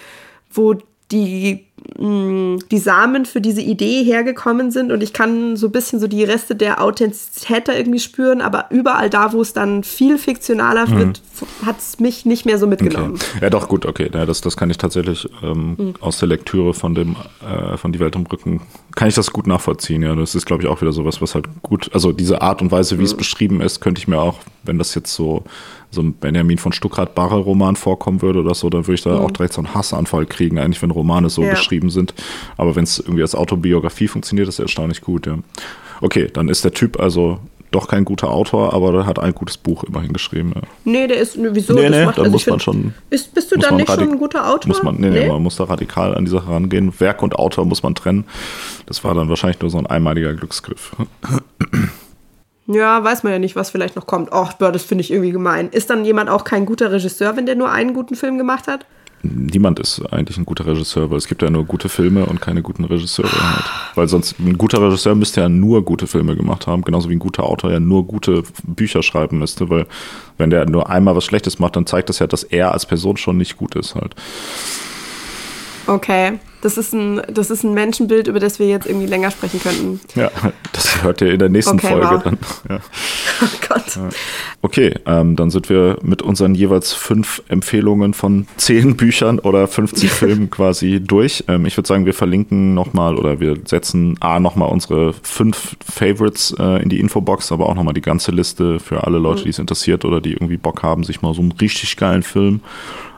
wo die, die Samen für diese Idee hergekommen sind und ich kann so ein bisschen so die Reste der Authentizität da irgendwie spüren, aber überall da, wo es dann viel fiktionaler mhm. wird, hat es mich nicht mehr so mitgenommen. Okay. Ja, doch, gut, okay. Ja, das, das kann ich tatsächlich ähm, mhm. aus der Lektüre von dem, äh, von Die Welt im Rücken, kann ich das gut nachvollziehen. Ja, das ist, glaube ich, auch wieder sowas, was halt gut, also diese Art und Weise, wie mhm. es beschrieben ist, könnte ich mir auch, wenn das jetzt so so ein Benjamin von Stuckrad-Barre-Roman vorkommen würde oder so, dann würde ich da mhm. auch direkt so einen Hassanfall kriegen, eigentlich, wenn Romane so ja. beschrieben sind. Aber wenn es irgendwie als Autobiografie funktioniert, ist er erstaunlich gut, ja. Okay, dann ist der Typ also doch kein guter Autor, aber der hat ein gutes Buch immerhin geschrieben. Ja. Nee, der ist, wieso? Nee, nee, macht, dann also muss man schon. Ist, bist du dann nicht schon ein guter Autor? Muss man, nee, nee, nee, man muss da radikal an die Sache rangehen. Werk und Autor muss man trennen. Das war dann wahrscheinlich nur so ein einmaliger Glücksgriff. Ja, weiß man ja nicht, was vielleicht noch kommt. Ach, das finde ich irgendwie gemein. Ist dann jemand auch kein guter Regisseur, wenn der nur einen guten Film gemacht hat? Niemand ist eigentlich ein guter Regisseur, weil es gibt ja nur gute Filme und keine guten Regisseure halt. Weil sonst ein guter Regisseur müsste ja nur gute Filme gemacht haben, genauso wie ein guter Autor ja nur gute Bücher schreiben müsste, weil wenn der nur einmal was Schlechtes macht, dann zeigt das ja, dass er als Person schon nicht gut ist halt. Okay. Das ist, ein, das ist ein Menschenbild, über das wir jetzt irgendwie länger sprechen könnten. Ja, das hört ihr in der nächsten okay, Folge wow. dann. Ja. [LAUGHS] Oh Gott. Okay, ähm, dann sind wir mit unseren jeweils fünf Empfehlungen von zehn Büchern oder 50 [LAUGHS] Filmen quasi durch. Ähm, ich würde sagen, wir verlinken nochmal oder wir setzen A nochmal unsere fünf Favorites äh, in die Infobox, aber auch nochmal die ganze Liste für alle Leute, mhm. die es interessiert oder die irgendwie Bock haben, sich mal so einen richtig geilen Film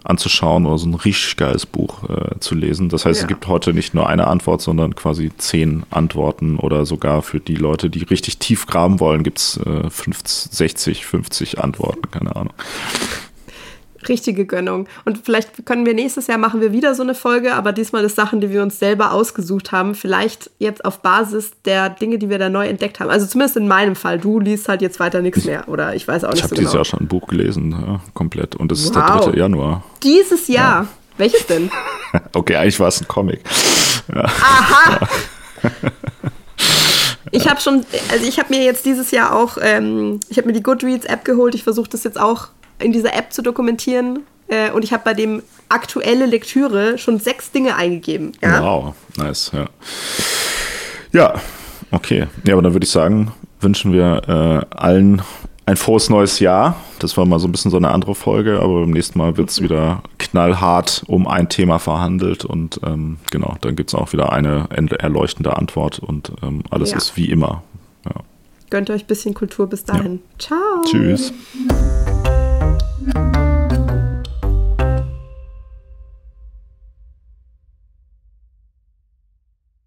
anzuschauen oder so ein richtig geiles Buch äh, zu lesen. Das heißt, ja. es gibt heute nicht nur eine Antwort, sondern quasi zehn Antworten oder sogar für die Leute, die richtig tief graben wollen, gibt es äh, 50, 60, 50 Antworten, keine Ahnung richtige Gönnung. Und vielleicht können wir nächstes Jahr machen wir wieder so eine Folge, aber diesmal das Sachen, die wir uns selber ausgesucht haben. Vielleicht jetzt auf Basis der Dinge, die wir da neu entdeckt haben. Also zumindest in meinem Fall. Du liest halt jetzt weiter nichts mehr. Oder ich weiß auch nicht ich so genau. Ich habe dieses Jahr schon ein Buch gelesen, ja, komplett. Und es wow. ist der 3. Januar. Dieses Jahr? Ja. Welches denn? [LAUGHS] okay, eigentlich war es ein Comic. Ja. Aha! Ich habe schon, also ich habe mir jetzt dieses Jahr auch, ähm, ich habe mir die Goodreads-App geholt. Ich versuche das jetzt auch in dieser App zu dokumentieren. Äh, und ich habe bei dem aktuelle Lektüre schon sechs Dinge eingegeben. Ja? Wow, nice, ja. Ja, okay. Ja, aber dann würde ich sagen, wünschen wir äh, allen ein frohes neues Jahr. Das war mal so ein bisschen so eine andere Folge, aber beim nächsten Mal wird es wieder knallhart um ein Thema verhandelt und ähm, genau, dann gibt es auch wieder eine erleuchtende Antwort und ähm, alles ja. ist wie immer. Ja. Gönnt euch ein bisschen Kultur bis dahin. Ja. Ciao. Tschüss. thank [LAUGHS] you